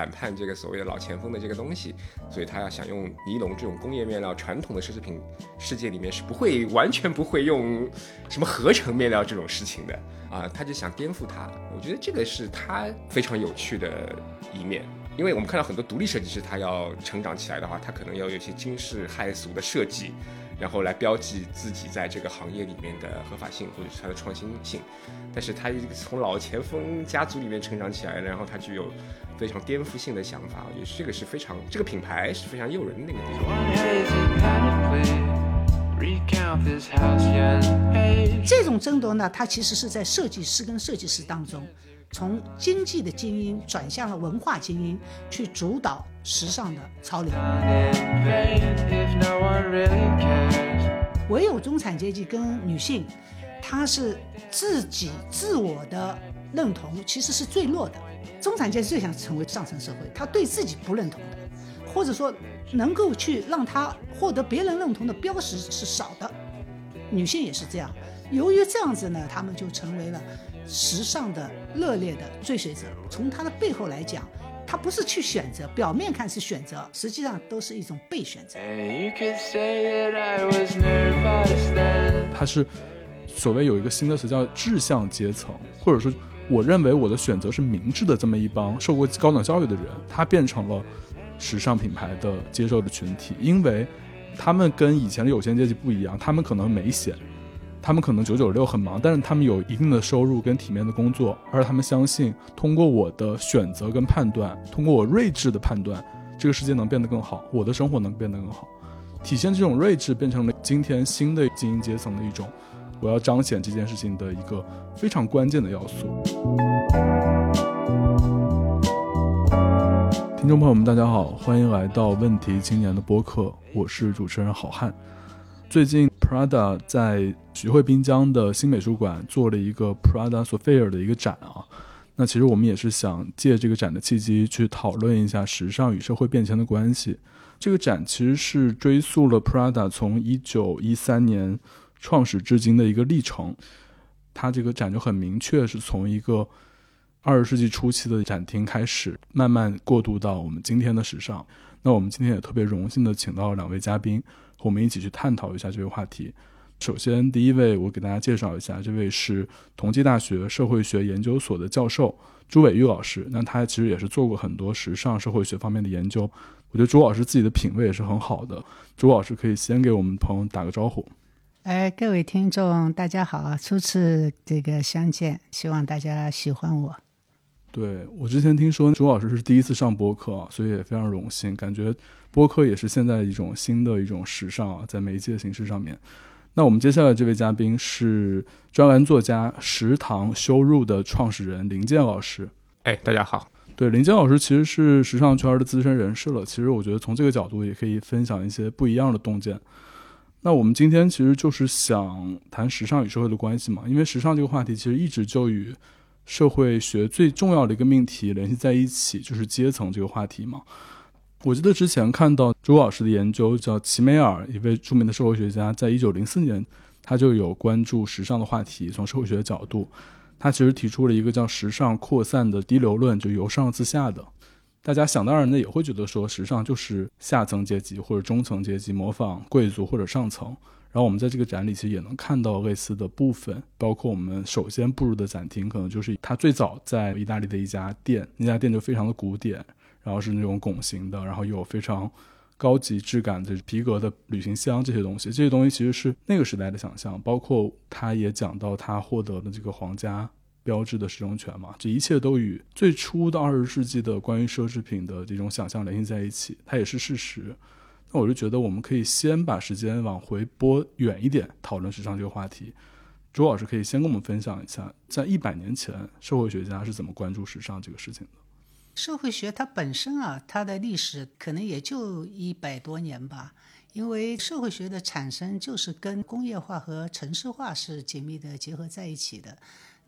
反叛这个所谓的老前锋的这个东西，所以他要想用尼龙这种工业面料，传统的奢侈品世界里面是不会完全不会用什么合成面料这种事情的啊，他就想颠覆它。我觉得这个是他非常有趣的一面。因为我们看到很多独立设计师，他要成长起来的话，他可能要有一些惊世骇俗的设计，然后来标记自己在这个行业里面的合法性或者是它的创新性。但是他从老前锋家族里面成长起来，然后他具有非常颠覆性的想法，我觉得这个是非常这个品牌是非常诱人的那个地方。这种争夺呢，它其实是在设计师跟设计师当中。从经济的精英转向了文化精英，去主导时尚的潮流。唯有中产阶级跟女性，她是自己自我的认同其实是最弱的。中产阶级最想成为上层社会，他对自己不认同的，或者说能够去让他获得别人认同的标识是少的。女性也是这样。由于这样子呢，他们就成为了。时尚的热烈的追随者，从他的背后来讲，他不是去选择，表面看是选择，实际上都是一种被选择。他是所谓有一个新的词叫志向阶层，或者说我认为我的选择是明智的这么一帮受过高等教育的人，他变成了时尚品牌的接受的群体，因为他们跟以前的有钱阶级不一样，他们可能没闲。他们可能九九六很忙，但是他们有一定的收入跟体面的工作，而他们相信通过我的选择跟判断，通过我睿智的判断，这个世界能变得更好，我的生活能变得更好。体现这种睿智，变成了今天新的精英阶层的一种，我要彰显这件事情的一个非常关键的要素。听众朋友们，大家好，欢迎来到问题青年的播客，我是主持人好汉。最近，Prada 在徐汇滨江的新美术馆做了一个 Prada Sophia 的一个展啊。那其实我们也是想借这个展的契机去讨论一下时尚与社会变迁的关系。这个展其实是追溯了 Prada 从一九一三年创始至今的一个历程。它这个展就很明确是从一个二十世纪初期的展厅开始，慢慢过渡到我们今天的时尚。那我们今天也特别荣幸的请到了两位嘉宾。和我们一起去探讨一下这个话题。首先，第一位我给大家介绍一下，这位是同济大学社会学研究所的教授朱伟玉老师。那他其实也是做过很多时尚社会学方面的研究。我觉得朱老师自己的品味也是很好的。朱老师可以先给我们朋友打个招呼。哎，各位听众，大家好，初次这个相见，希望大家喜欢我。对我之前听说朱老师是第一次上播客，所以也非常荣幸，感觉。播客也是现在一种新的一种时尚啊，在媒介形式上面。那我们接下来这位嘉宾是专栏作家食堂修入的创始人林健老师。哎，大家好。对，林健老师其实是时尚圈的资深人士了。其实我觉得从这个角度也可以分享一些不一样的洞见。那我们今天其实就是想谈时尚与社会的关系嘛，因为时尚这个话题其实一直就与社会学最重要的一个命题联系在一起，就是阶层这个话题嘛。我记得之前看到朱老师的研究，叫齐美尔，一位著名的社会学家，在一九零四年，他就有关注时尚的话题。从社会学的角度，他其实提出了一个叫“时尚扩散的低流论”，就由上自下的。大家想当然的也会觉得说，时尚就是下层阶级或者中层阶级模仿贵族或者上层。然后我们在这个展里其实也能看到类似的部分，包括我们首先步入的展厅，可能就是他最早在意大利的一家店，那家店就非常的古典。然后是那种拱形的，然后有非常高级质感的皮革的旅行箱这些东西，这些东西其实是那个时代的想象。包括他也讲到他获得了这个皇家标志的使用权嘛，这一切都与最初的二十世纪的关于奢侈品的这种想象联系在一起，它也是事实。那我就觉得我们可以先把时间往回拨远一点，讨论时尚这个话题。朱老师可以先跟我们分享一下，在一百年前，社会学家是怎么关注时尚这个事情的。社会学它本身啊，它的历史可能也就一百多年吧，因为社会学的产生就是跟工业化和城市化是紧密的结合在一起的。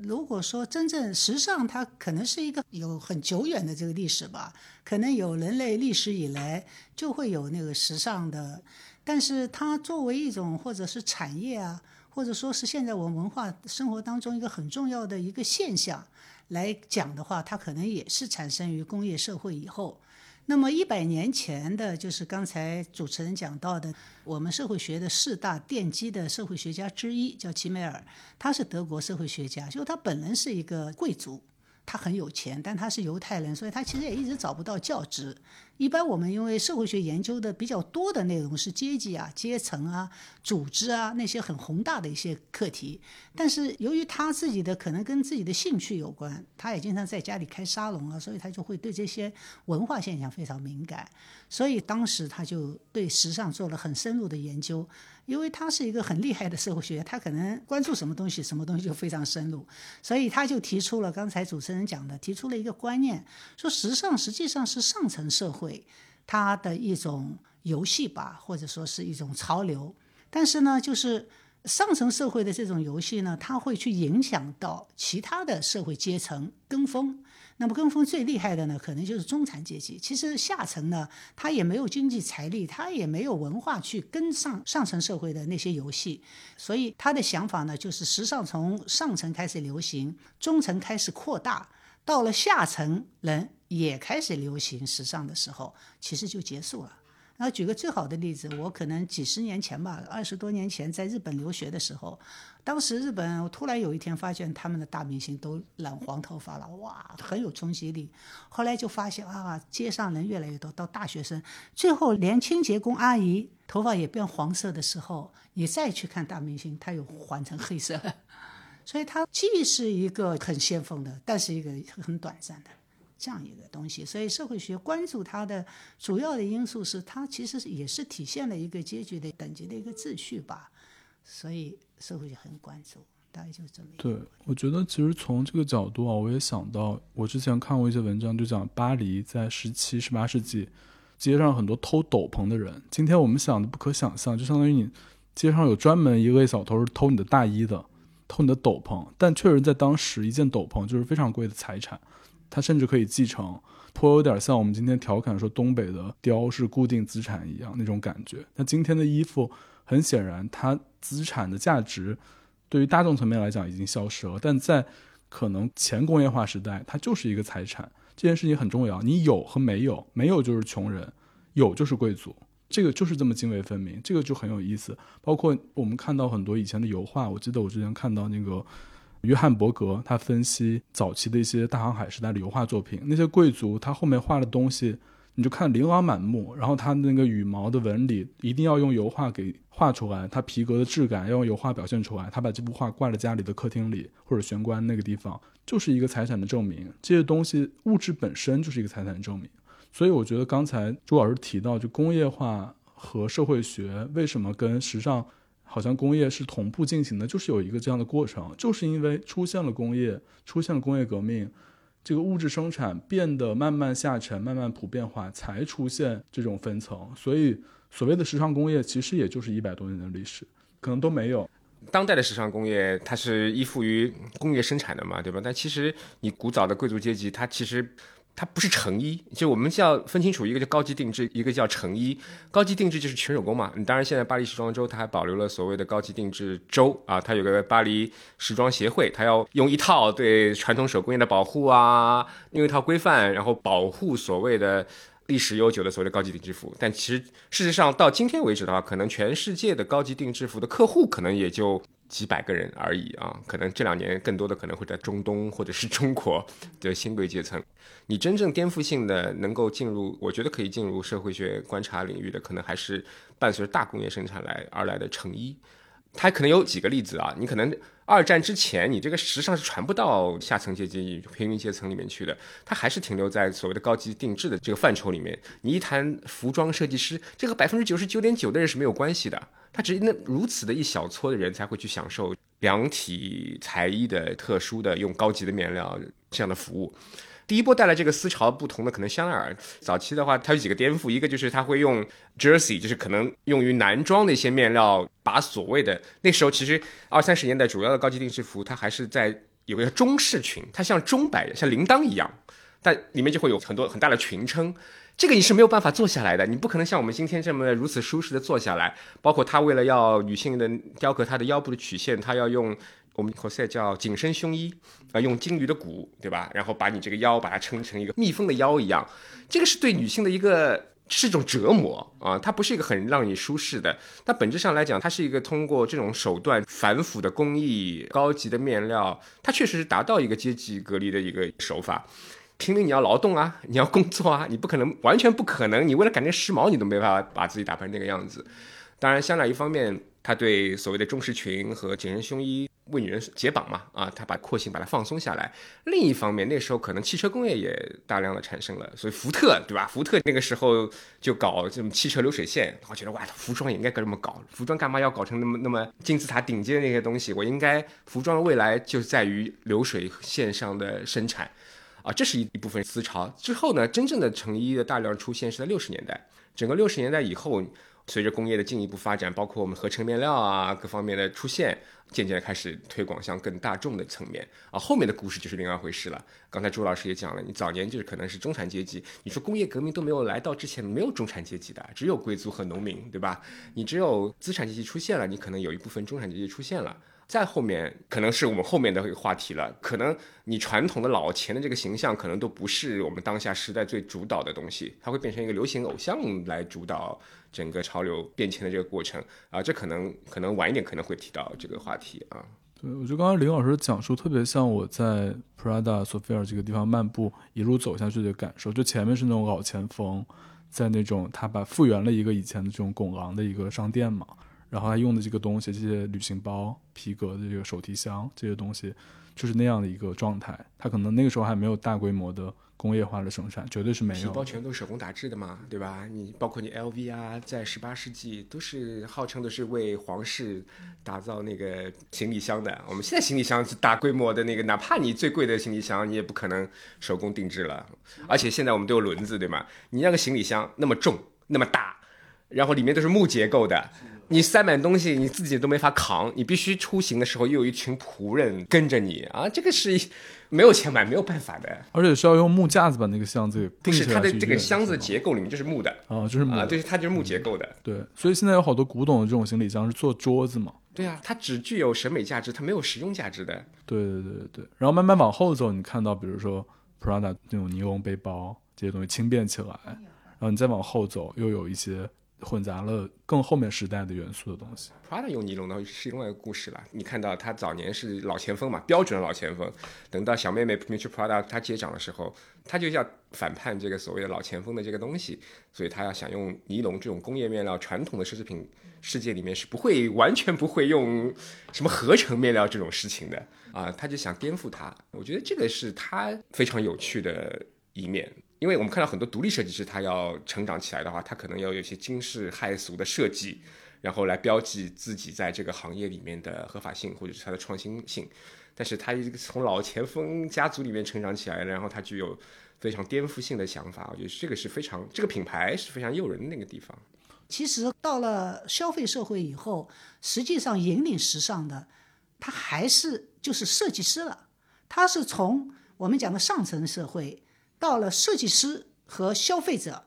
如果说真正时尚，它可能是一个有很久远的这个历史吧，可能有人类历史以来就会有那个时尚的，但是它作为一种或者是产业啊，或者说是现在我们文化生活当中一个很重要的一个现象来讲的话，它可能也是产生于工业社会以后。那么一百年前的，就是刚才主持人讲到的，我们社会学的四大奠基的社会学家之一叫齐美尔，他是德国社会学家，就他本人是一个贵族。他很有钱，但他是犹太人，所以他其实也一直找不到教职。一般我们因为社会学研究的比较多的内容是阶级啊、阶层啊、组织啊那些很宏大的一些课题，但是由于他自己的可能跟自己的兴趣有关，他也经常在家里开沙龙啊，所以他就会对这些文化现象非常敏感。所以当时他就对时尚做了很深入的研究。因为他是一个很厉害的社会学家，他可能关注什么东西，什么东西就非常深入，所以他就提出了刚才主持人讲的，提出了一个观念，说时尚实际上是上层社会会它的一种游戏吧，或者说是一种潮流，但是呢，就是上层社会的这种游戏呢，它会去影响到其他的社会阶层跟风。那么跟风最厉害的呢，可能就是中产阶级。其实下层呢，他也没有经济财力，他也没有文化去跟上上层社会的那些游戏。所以他的想法呢，就是时尚从上层开始流行，中层开始扩大，到了下层人也开始流行时尚的时候，其实就结束了。然后举个最好的例子，我可能几十年前吧，二十多年前在日本留学的时候。当时日本，我突然有一天发现他们的大明星都染黄头发了，哇，很有冲击力。后来就发现啊，街上人越来越多，到大学生，最后连清洁工阿姨头发也变黄色的时候，你再去看大明星，他又换成黑色。所以它既是一个很先锋的，但是一个很短暂的这样一个东西。所以社会学关注它的主要的因素是，它其实也是体现了一个阶级的等级的一个秩序吧。所以。社会学很关注，大概就是这么。对，我觉得其实从这个角度啊，我也想到，我之前看过一些文章，就讲巴黎在十七、十八世纪，街上很多偷斗篷的人。今天我们想的不可想象，就相当于你街上有专门一位小偷是偷你的大衣的，偷你的斗篷。但确实在当时，一件斗篷就是非常贵的财产，它甚至可以继承，颇有点像我们今天调侃说东北的貂是固定资产一样那种感觉。那今天的衣服。很显然，它资产的价值对于大众层面来讲已经消失了，但在可能前工业化时代，它就是一个财产。这件事情很重要，你有和没有，没有就是穷人，有就是贵族，这个就是这么泾渭分明，这个就很有意思。包括我们看到很多以前的油画，我记得我之前看到那个约翰伯格，他分析早期的一些大航海时代的油画作品，那些贵族他后面画的东西。你就看琳琅满目，然后他那个羽毛的纹理一定要用油画给画出来，他皮革的质感要用油画表现出来。他把这幅画挂在家里的客厅里或者玄关那个地方，就是一个财产的证明。这些东西物质本身就是一个财产的证明。所以我觉得刚才朱老师提到，就工业化和社会学为什么跟时尚好像工业是同步进行的，就是有一个这样的过程，就是因为出现了工业，出现了工业革命。这个物质生产变得慢慢下沉、慢慢普遍化，才出现这种分层。所以，所谓的时尚工业其实也就是一百多年的历史，可能都没有。当代的时尚工业，它是依附于工业生产的嘛，对吧？但其实你古早的贵族阶级，它其实。它不是成衣，就我们要分清楚，一个叫高级定制，一个叫成衣。高级定制就是全手工嘛。你当然，现在巴黎时装周它还保留了所谓的高级定制周啊，它有个巴黎时装协会，它要用一套对传统手工业的保护啊，用一套规范，然后保护所谓的历史悠久的所谓的高级定制服。但其实事实上到今天为止的话，可能全世界的高级定制服的客户可能也就。几百个人而已啊，可能这两年更多的可能会在中东或者是中国的新贵阶层。你真正颠覆性的能够进入，我觉得可以进入社会学观察领域的，可能还是伴随着大工业生产来而来的成衣。它可能有几个例子啊，你可能二战之前，你这个时尚是传不到下层阶级、平民阶层里面去的，它还是停留在所谓的高级定制的这个范畴里面。你一谈服装设计师，这个百分之九十九点九的人是没有关系的，他只那如此的一小撮的人才会去享受量体裁衣的特殊的用高级的面料这样的服务。第一波带来这个思潮不同的可能香奈儿早期的话，它有几个颠覆，一个就是它会用 jersey，就是可能用于男装的一些面料，把所谓的那时候其实二三十年代主要的高级定制服，它还是在有个中式裙，它像钟摆像铃铛一样，但里面就会有很多很大的裙撑。这个你是没有办法做下来的，你不可能像我们今天这么如此舒适的坐下来。包括他为了要女性的雕刻她的腰部的曲线，他要用我们 cos 叫紧身胸衣，啊，用金鱼的骨，对吧？然后把你这个腰把它撑成一个蜜蜂的腰一样，这个是对女性的一个是一种折磨啊，它不是一个很让你舒适的。它本质上来讲，它是一个通过这种手段繁复的工艺、高级的面料，它确实是达到一个阶级隔离的一个手法。平民你要劳动啊，你要工作啊，你不可能完全不可能。你为了赶那时髦，你都没办法把自己打扮成那个样子。当然，香奈儿一方面，他对所谓的中式裙和紧身胸衣为女人解绑嘛，啊，他把廓形把它放松下来。另一方面，那时候可能汽车工业也大量的产生了，所以福特对吧？福特那个时候就搞这种汽车流水线，我觉得哇，服装也应该这么搞。服装干嘛要搞成那么那么金字塔顶尖的那些东西？我应该服装的未来就在于流水线上的生产。啊，这是一一部分思潮。之后呢，真正的成衣的大量出现是在六十年代。整个六十年代以后，随着工业的进一步发展，包括我们合成面料啊各方面的出现，渐渐开始推广向更大众的层面。啊，后面的故事就是另外一回事了。刚才朱老师也讲了，你早年就是可能是中产阶级。你说工业革命都没有来到之前，没有中产阶级的，只有贵族和农民，对吧？你只有资产阶级出现了，你可能有一部分中产阶级出现了。再后面可能是我们后面的话题了，可能你传统的老钱的这个形象，可能都不是我们当下时代最主导的东西，它会变成一个流行偶像来主导整个潮流变迁的这个过程啊，这可能可能晚一点可能会提到这个话题啊。对，我觉得刚刚林老师讲述特别像我在 Prada 索菲尔这个地方漫步一路走下去的感受，就前面是那种老前锋，在那种他把复原了一个以前的这种拱廊的一个商店嘛。然后他用的这个东西，这些旅行包、皮革的这个手提箱，这些东西就是那样的一个状态。他可能那个时候还没有大规模的工业化的生产，绝对是没有。皮包全都是手工打制的嘛，对吧？你包括你 LV 啊，在十八世纪都是号称的是为皇室打造那个行李箱的。我们现在行李箱是大规模的那个，哪怕你最贵的行李箱，你也不可能手工定制了。而且现在我们都有轮子，对吗？你那个行李箱那么重，那么大，然后里面都是木结构的。你塞满东西，你自己都没法扛，你必须出行的时候又有一群仆人跟着你啊！这个是没有钱买，没有办法的。而且需要用木架子把那个箱子给定起来是它的这个箱子结构里面就是木的啊，就是木啊，对，它就是木结构的。对，所以现在有好多古董的这种行李箱是做桌子嘛？对啊，它只具有审美价值，它没有实用价值的。对对对对对。然后慢慢往后走，你看到比如说 Prada 那种尼龙背包这些东西轻便起来，然后你再往后走，又有一些。混杂了更后面时代的元素的东西。Prada 用尼龙的是另外一个故事了。你看到他早年是老前锋嘛，标准的老前锋。等到小妹妹 Miuccia Prada 他接掌的时候，他就要反叛这个所谓的老前锋的这个东西，所以他要想用尼龙这种工业面料，传统的奢侈品世界里面是不会完全不会用什么合成面料这种事情的啊，他就想颠覆它。我觉得这个是他非常有趣的一面。因为我们看到很多独立设计师，他要成长起来的话，他可能要有一些惊世骇俗的设计，然后来标记自己在这个行业里面的合法性或者是它的创新性。但是他从老前锋家族里面成长起来，然后他具有非常颠覆性的想法，我觉得这个是非常这个品牌是非常诱人的那个地方。其实到了消费社会以后，实际上引领时尚的，他还是就是设计师了。他是从我们讲的上层社会。到了设计师和消费者，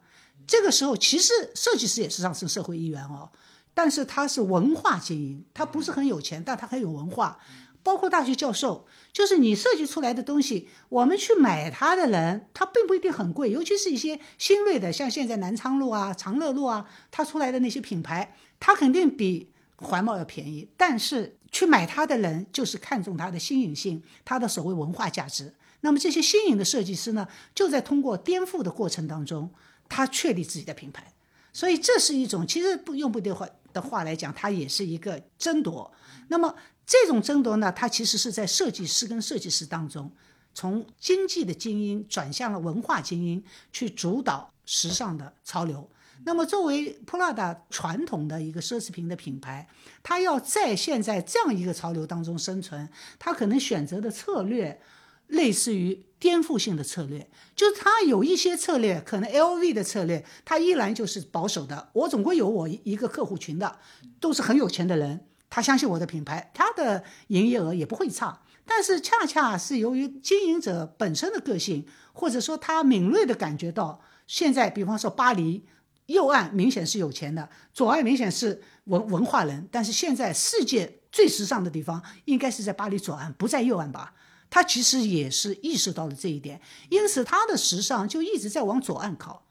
这个时候其实设计师也是上升社会一员哦，但是他是文化精英，他不是很有钱，但他很有文化。包括大学教授，就是你设计出来的东西，我们去买它的人，他并不一定很贵，尤其是一些新锐的，像现在南昌路啊、长乐路啊，它出来的那些品牌，它肯定比环贸要便宜。但是去买它的人，就是看中它的新颖性，它的所谓文化价值。那么这些新颖的设计师呢，就在通过颠覆的过程当中，他确立自己的品牌。所以这是一种，其实不用不对话的话来讲，它也是一个争夺。那么这种争夺呢，它其实是在设计师跟设计师当中，从经济的精英转向了文化精英，去主导时尚的潮流。那么作为 Prada 传统的一个奢侈品的品牌，它要在现在这样一个潮流当中生存，它可能选择的策略。类似于颠覆性的策略，就是他有一些策略，可能 LV 的策略，他依然就是保守的。我总归有我一个客户群的，都是很有钱的人，他相信我的品牌，他的营业额也不会差。但是恰恰是由于经营者本身的个性，或者说他敏锐的感觉到，现在比方说巴黎右岸明显是有钱的，左岸明显是文文化人，但是现在世界最时尚的地方应该是在巴黎左岸，不在右岸吧？他其实也是意识到了这一点，因此他的时尚就一直在往左岸靠，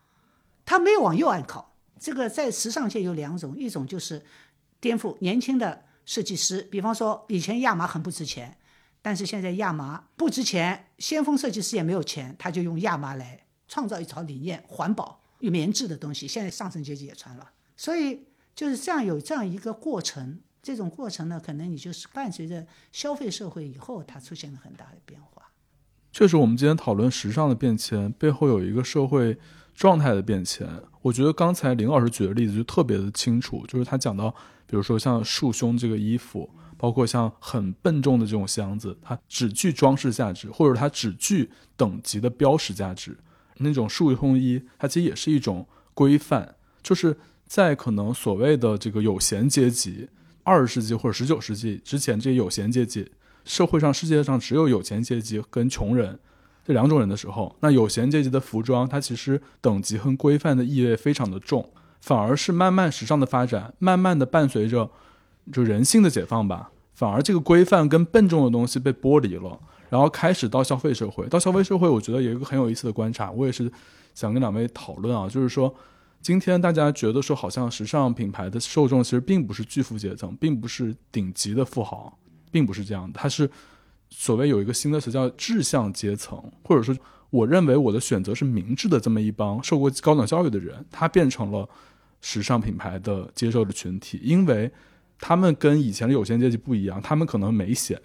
他没有往右岸靠。这个在时尚界有两种，一种就是颠覆年轻的设计师，比方说以前亚麻很不值钱，但是现在亚麻不值钱，先锋设计师也没有钱，他就用亚麻来创造一套理念，环保、有棉质的东西，现在上层阶级也穿了，所以就是这样有这样一个过程。这种过程呢，可能你就是伴随着消费社会以后，它出现了很大的变化。确实，我们今天讨论时尚的变迁，背后有一个社会。状态的变迁，我觉得刚才林老师举的例子就特别的清楚，就是他讲到，比如说像束胸这个衣服，包括像很笨重的这种箱子，它只具装饰价值，或者它只具等级的标识价值。那种束胸衣，它其实也是一种规范，就是在可能所谓的这个有闲阶级，二十世纪或者十九世纪之前，这些有闲阶级，社会上世界上只有有钱阶级跟穷人。这两种人的时候，那有闲阶级的服装，它其实等级和规范的意味非常的重，反而是慢慢时尚的发展，慢慢的伴随着就人性的解放吧，反而这个规范跟笨重的东西被剥离了，然后开始到消费社会，到消费社会，我觉得有一个很有意思的观察，我也是想跟两位讨论啊，就是说，今天大家觉得说，好像时尚品牌的受众其实并不是巨富阶层，并不是顶级的富豪，并不是这样的，它是。所谓有一个新的词叫志向阶层，或者说，我认为我的选择是明智的这么一帮受过高等教育的人，他变成了时尚品牌的接受的群体，因为他们跟以前的有钱阶级不一样，他们可能没闲，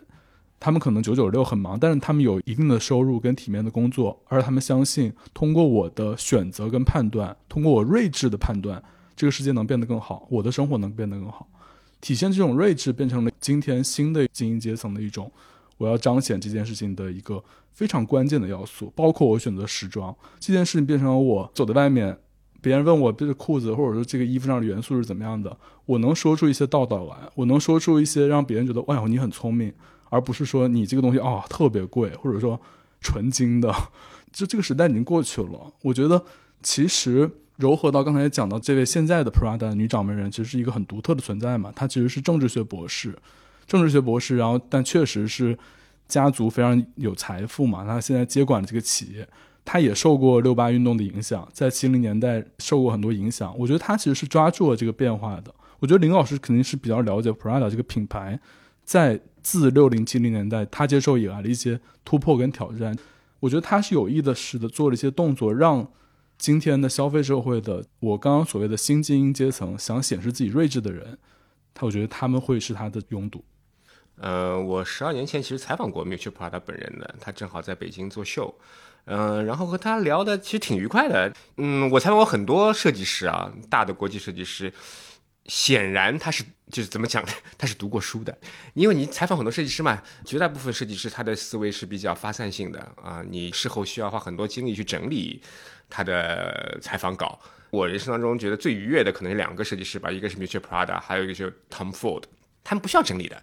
他们可能九九六很忙，但是他们有一定的收入跟体面的工作，而他们相信通过我的选择跟判断，通过我睿智的判断，这个世界能变得更好，我的生活能变得更好，体现这种睿智变成了今天新的精英阶层的一种。我要彰显这件事情的一个非常关键的要素，包括我选择时装这件事情，变成了我走在外面，别人问我这个裤子或者说这个衣服上的元素是怎么样的，我能说出一些道道来，我能说出一些让别人觉得哇你很聪明，而不是说你这个东西啊特别贵，或者说纯金的，就这个时代已经过去了。我觉得其实柔和到刚才讲到这位现在的 Prada 女掌门人，其实是一个很独特的存在嘛，她其实是政治学博士。政治学博士，然后但确实是家族非常有财富嘛。她现在接管了这个企业，她也受过六八运动的影响，在七零年代受过很多影响。我觉得她其实是抓住了这个变化的。我觉得林老师肯定是比较了解 Prada 这个品牌，在自六零七零年代他接受以来的一些突破跟挑战。我觉得他是有意的，是的，做了一些动作，让今天的消费社会的我刚刚所谓的新精英阶层想显示自己睿智的人，他我觉得他们会是他的拥堵。呃，我十二年前其实采访过 Miuccia Prada 本人的，他正好在北京做秀，嗯，然后和他聊的其实挺愉快的。嗯，我采访过很多设计师啊，大的国际设计师，显然他是就是怎么讲呢？他是读过书的，因为你采访很多设计师嘛，绝大部分设计师他的思维是比较发散性的啊，你事后需要花很多精力去整理他的采访稿。我人生当中觉得最愉悦的可能是两个设计师吧，一个是 Miuccia Prada，还有一个就是 Tom Ford，他们不需要整理的。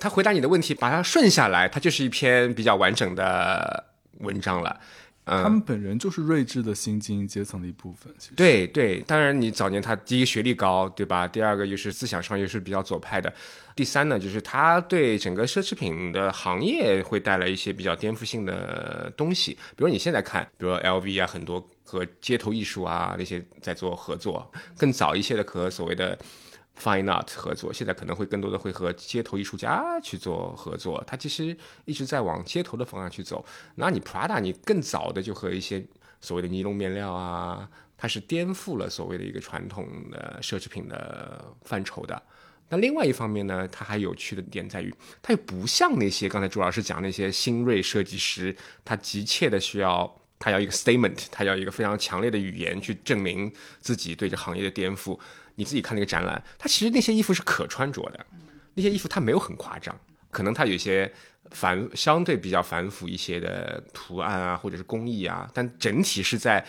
他回答你的问题，把它顺下来，它就是一篇比较完整的文章了。他们本人就是睿智的新精英阶层的一部分。对对，当然你早年他第一学历高，对吧？第二个又是思想上又是比较左派的。第三呢，就是他对整个奢侈品的行业会带来一些比较颠覆性的东西。比如你现在看，比如 LV 啊，很多和街头艺术啊那些在做合作，更早一些的和所谓的。Fine Art 合作，现在可能会更多的会和街头艺术家去做合作。他其实一直在往街头的方向去走。那你 Prada，你更早的就和一些所谓的尼龙面料啊，它是颠覆了所谓的一个传统的奢侈品的范畴的。那另外一方面呢，它还有趣的点在于，它又不像那些刚才朱老师讲那些新锐设计师，他急切的需要，他要一个 statement，他要一个非常强烈的语言去证明自己对这行业的颠覆。你自己看那个展览，它其实那些衣服是可穿着的，那些衣服它没有很夸张，可能它有些繁相对比较繁复一些的图案啊，或者是工艺啊，但整体是在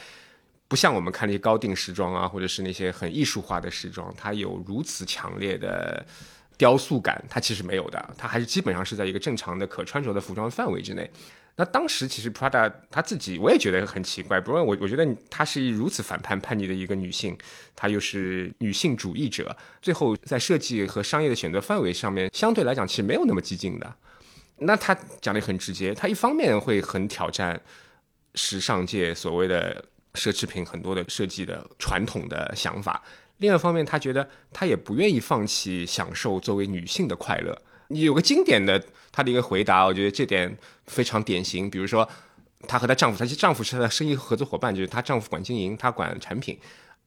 不像我们看那些高定时装啊，或者是那些很艺术化的时装，它有如此强烈的雕塑感，它其实没有的，它还是基本上是在一个正常的可穿着的服装范围之内。那当时其实 Prada 她自己我也觉得很奇怪，不过我我觉得她是一如此反叛叛逆的一个女性，她又是女性主义者，最后在设计和商业的选择范围上面，相对来讲其实没有那么激进的。那她讲的很直接，她一方面会很挑战时尚界所谓的奢侈品很多的设计的传统的想法，另外一方面她觉得她也不愿意放弃享受作为女性的快乐。你有个经典的她的一个回答，我觉得这点非常典型。比如说，她和她丈夫，她其丈夫是她的生意合作伙伴，就是她丈夫管经营，她管产品，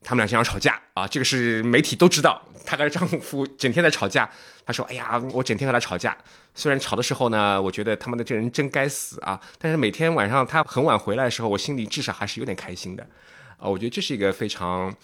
他们俩经常吵架啊，这个是媒体都知道。她和丈夫整天在吵架，她说：“哎呀，我整天和他吵架，虽然吵的时候呢，我觉得他们的这人真该死啊，但是每天晚上他很晚回来的时候，我心里至少还是有点开心的。”啊，我觉得这是一个非常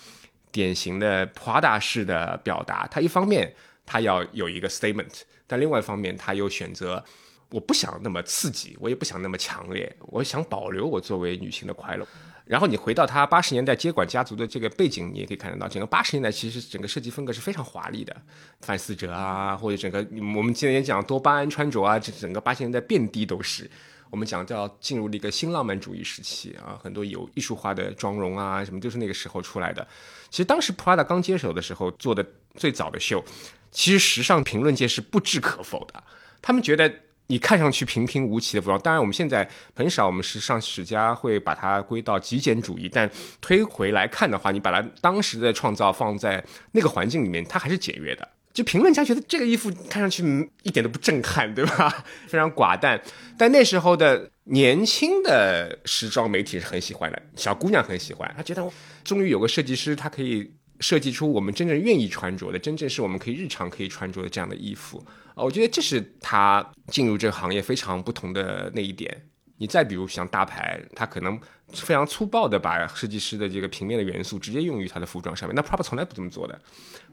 典型的 Prada 式的表达。她一方面她要有一个 statement。但另外一方面，他又选择，我不想那么刺激，我也不想那么强烈，我想保留我作为女性的快乐。然后你回到他八十年代接管家族的这个背景，你也可以看得到，整个八十年代其实整个设计风格是非常华丽的，范思哲啊，或者整个我们今天讲多巴胺穿着啊，这整个八十年代遍地都是。我们讲叫进入了一个新浪漫主义时期啊，很多有艺术化的妆容啊，什么都是那个时候出来的。其实当时 Prada 刚接手的时候做的最早的秀。其实时尚评论界是不置可否的，他们觉得你看上去平平无奇的服装，当然我们现在很少，我们时尚史家会把它归到极简主义，但推回来看的话，你把它当时的创造放在那个环境里面，它还是简约的。就评论家觉得这个衣服看上去一点都不震撼，对吧？非常寡淡。但那时候的年轻的时装媒体是很喜欢的，小姑娘很喜欢，她觉得终于有个设计师，她可以。设计出我们真正愿意穿着的，真正是我们可以日常可以穿着的这样的衣服我觉得这是他进入这个行业非常不同的那一点。你再比如像大牌，他可能非常粗暴的把设计师的这个平面的元素直接用于他的服装上面，那 Prada 从来不这么做的。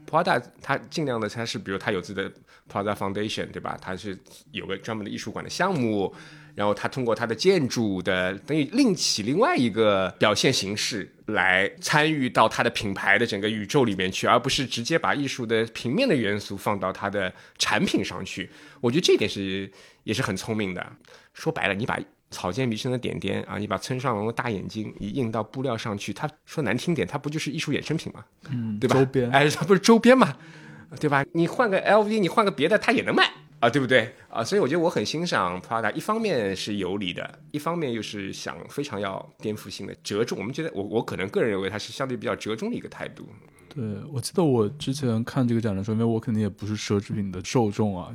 Prada 他尽量的，他是比如他有自己的 Prada Foundation，对吧？他是有个专门的艺术馆的项目。然后他通过他的建筑的等于另起另外一个表现形式来参与到他的品牌的整个宇宙里面去，而不是直接把艺术的平面的元素放到他的产品上去。我觉得这点是也是很聪明的。说白了，你把草间弥生的点点啊，你把村上隆的大眼睛一印到布料上去，他说难听点，它不就是艺术衍生品吗？嗯，对吧？周边，哎，它不是周边嘛，对吧？你换个 LV，你换个别的，它也能卖。啊，对不对啊？所以我觉得我很欣赏 Prada，一方面是有理的，一方面又是想非常要颠覆性的折中。我们觉得，我我可能个人认为它是相对比较折中的一个态度。对，我记得我之前看这个展的时候，因为我肯定也不是奢侈品的受众啊。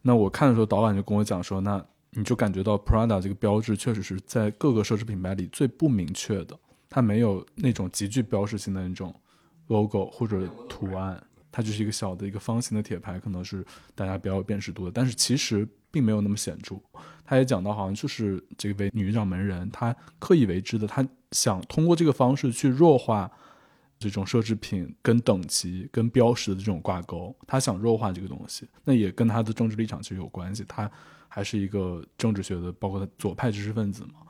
那我看的时候，导演就跟我讲说，那你就感觉到 Prada 这个标志确实是在各个奢侈品牌里最不明确的，它没有那种极具标识性的那种 logo 或者图案。它就是一个小的一个方形的铁牌，可能是大家比较有辨识度的，但是其实并没有那么显著。他也讲到，好像就是这位女掌门人，她刻意为之的，她想通过这个方式去弱化这种奢侈品跟等级、跟标识的这种挂钩。她想弱化这个东西，那也跟她的政治立场其实有关系。她还是一个政治学的，包括左派知识分子嘛。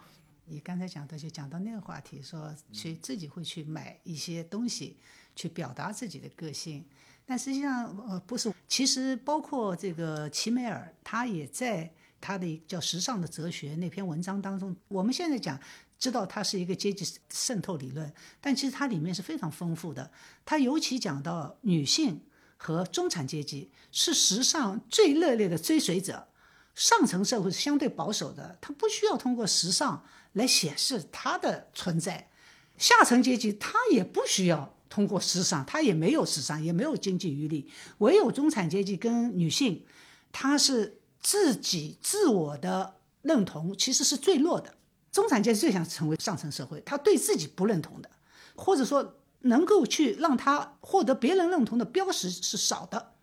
你刚才讲的就讲到那个话题，说去自己会去买一些东西，去表达自己的个性。但实际上，呃，不是。其实包括这个齐美尔，他也在他的叫《时尚的哲学》那篇文章当中。我们现在讲，知道它是一个阶级渗透理论，但其实它里面是非常丰富的。他尤其讲到女性和中产阶级是时尚最热烈的追随者，上层社会是相对保守的，他不需要通过时尚来显示他的存在。下层阶级他也不需要。通过时尚，他也没有时尚，也没有经济余力。唯有中产阶级跟女性，她是自己自我的认同其实是最弱的。中产阶级最想成为上层社会，他对自己不认同的，或者说能够去让他获得别人认同的标识是少的。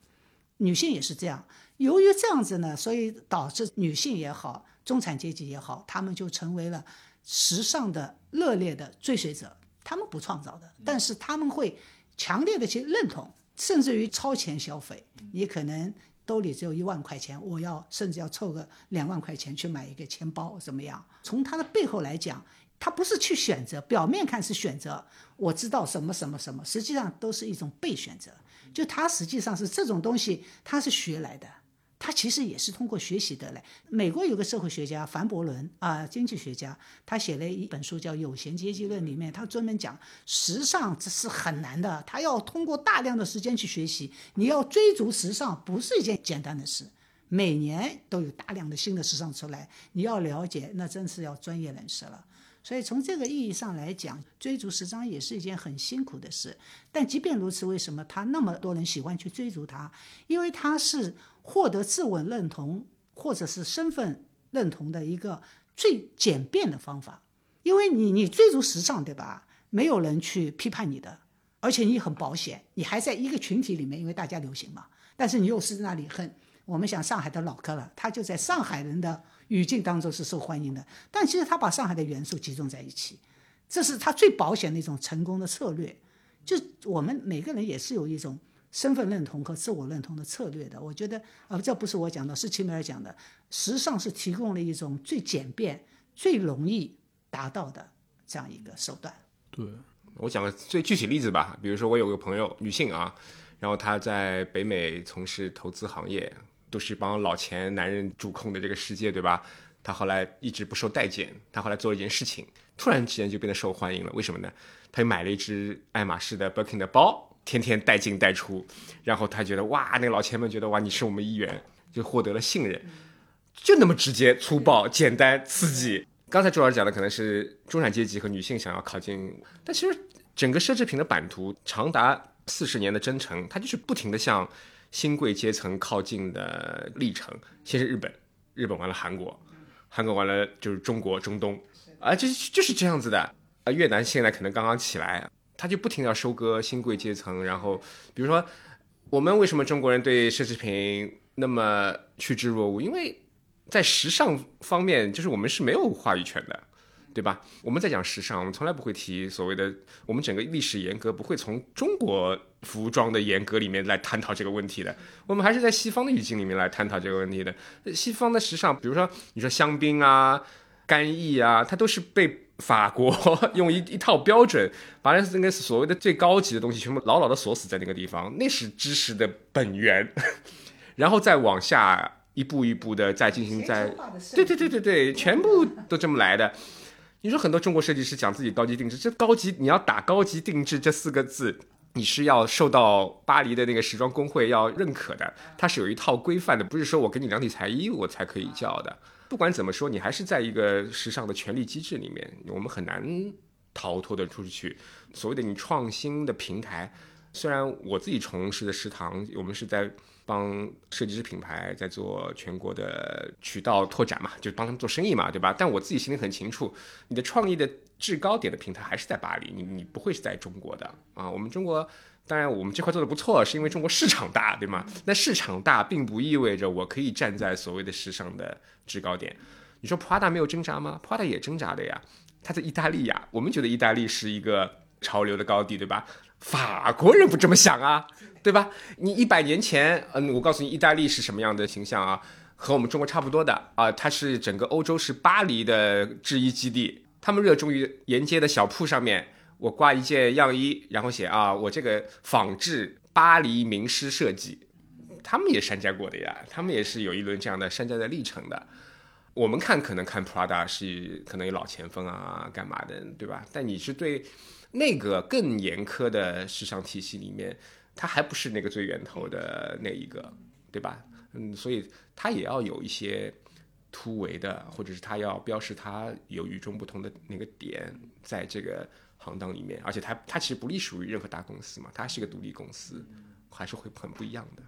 女性也是这样。由于这样子呢，所以导致女性也好，中产阶级也好，他们就成为了时尚的热烈的追随者。他们不创造的，但是他们会强烈的去认同，甚至于超前消费。你可能兜里只有一万块钱，我要甚至要凑个两万块钱去买一个钱包，怎么样？从它的背后来讲，它不是去选择，表面看是选择，我知道什么什么什么，实际上都是一种被选择。就他实际上是这种东西，他是学来的。他其实也是通过学习得来。美国有个社会学家凡伯伦啊，经济学家，他写了一本书叫《有闲阶级论》，里面他专门讲时尚这是很难的，他要通过大量的时间去学习。你要追逐时尚不是一件简单的事，每年都有大量的新的时尚出来，你要了解，那真是要专业人士了。所以从这个意义上来讲，追逐时尚也是一件很辛苦的事。但即便如此，为什么他那么多人喜欢去追逐它？因为它是获得自我认同或者是身份认同的一个最简便的方法。因为你你追逐时尚，对吧？没有人去批判你的，而且你很保险，你还在一个群体里面，因为大家流行嘛。但是你又是那里很，我们想上海的老客了，他就在上海人的。语境当中是受欢迎的，但其实他把上海的元素集中在一起，这是他最保险的一种成功的策略。就我们每个人也是有一种身份认同和自我认同的策略的。我觉得，呃，这不是我讲的，是齐美尔讲的。时尚是提供了一种最简便、最容易达到的这样一个手段。对我讲个最具体例子吧，比如说我有个朋友，女性啊，然后她在北美从事投资行业。都是帮老钱男人主控的这个世界，对吧？她后来一直不受待见，她后来做了一件事情，突然之间就变得受欢迎了。为什么呢？他又买了一只爱马仕的 Birkin 的包，天天带进带出，然后他觉得哇，那个老钱们觉得哇，你是我们一员，就获得了信任，就那么直接、粗暴、简单、刺激。刚才朱老师讲的可能是中产阶级和女性想要靠近，但其实整个奢侈品的版图长达四十年的征程，它就是不停的向。新贵阶层靠近的历程，先是日本，日本完了韩国，韩国完了就是中国中东，啊，就就是这样子的啊。越南现在可能刚刚起来，他就不停要收割新贵阶层。然后，比如说，我们为什么中国人对奢侈品那么趋之若鹜？因为在时尚方面，就是我们是没有话语权的。对吧？我们在讲时尚，我们从来不会提所谓的我们整个历史严格，不会从中国服装的严格里面来探讨这个问题的。我们还是在西方的语境里面来探讨这个问题的。西方的时尚，比如说你说香槟啊、干邑啊，它都是被法国 用一一套标准，把那那个所谓的最高级的东西全部牢牢的锁死在那个地方，那是知识的本源，然后再往下一步一步的再进行再，对对对对对，全部都这么来的。你说很多中国设计师讲自己高级定制，这高级你要打高级定制这四个字，你是要受到巴黎的那个时装工会要认可的，它是有一套规范的，不是说我给你量体裁衣我才可以叫的。不管怎么说，你还是在一个时尚的权力机制里面，我们很难逃脱的出去。所谓的你创新的平台，虽然我自己从事的食堂，我们是在。帮设计师品牌在做全国的渠道拓展嘛，就帮他们做生意嘛，对吧？但我自己心里很清楚，你的创意的制高点的平台还是在巴黎，你你不会是在中国的啊。我们中国当然我们这块做的不错，是因为中国市场大，对吗？那市场大并不意味着我可以站在所谓的时尚的制高点。你说 Prada 没有挣扎吗？Prada 也挣扎的呀，它在意大利呀，我们觉得意大利是一个潮流的高地，对吧？法国人不这么想啊，对吧？你一百年前，嗯，我告诉你，意大利是什么样的形象啊？和我们中国差不多的啊，它是整个欧洲是巴黎的制衣基地，他们热衷于沿街的小铺上面，我挂一件样衣，然后写啊，我这个仿制巴黎名师设计，他们也山寨过的呀，他们也是有一轮这样的山寨的历程的。我们看可能看 Prada 是可能有老前锋啊，干嘛的，对吧？但你是对。那个更严苛的时尚体系里面，它还不是那个最源头的那一个，对吧？嗯，所以它也要有一些突围的，或者是它要标示它有与众不同的那个点，在这个行当里面。而且它它其实不隶属于任何大公司嘛，它是一个独立公司，还是会很不一样的。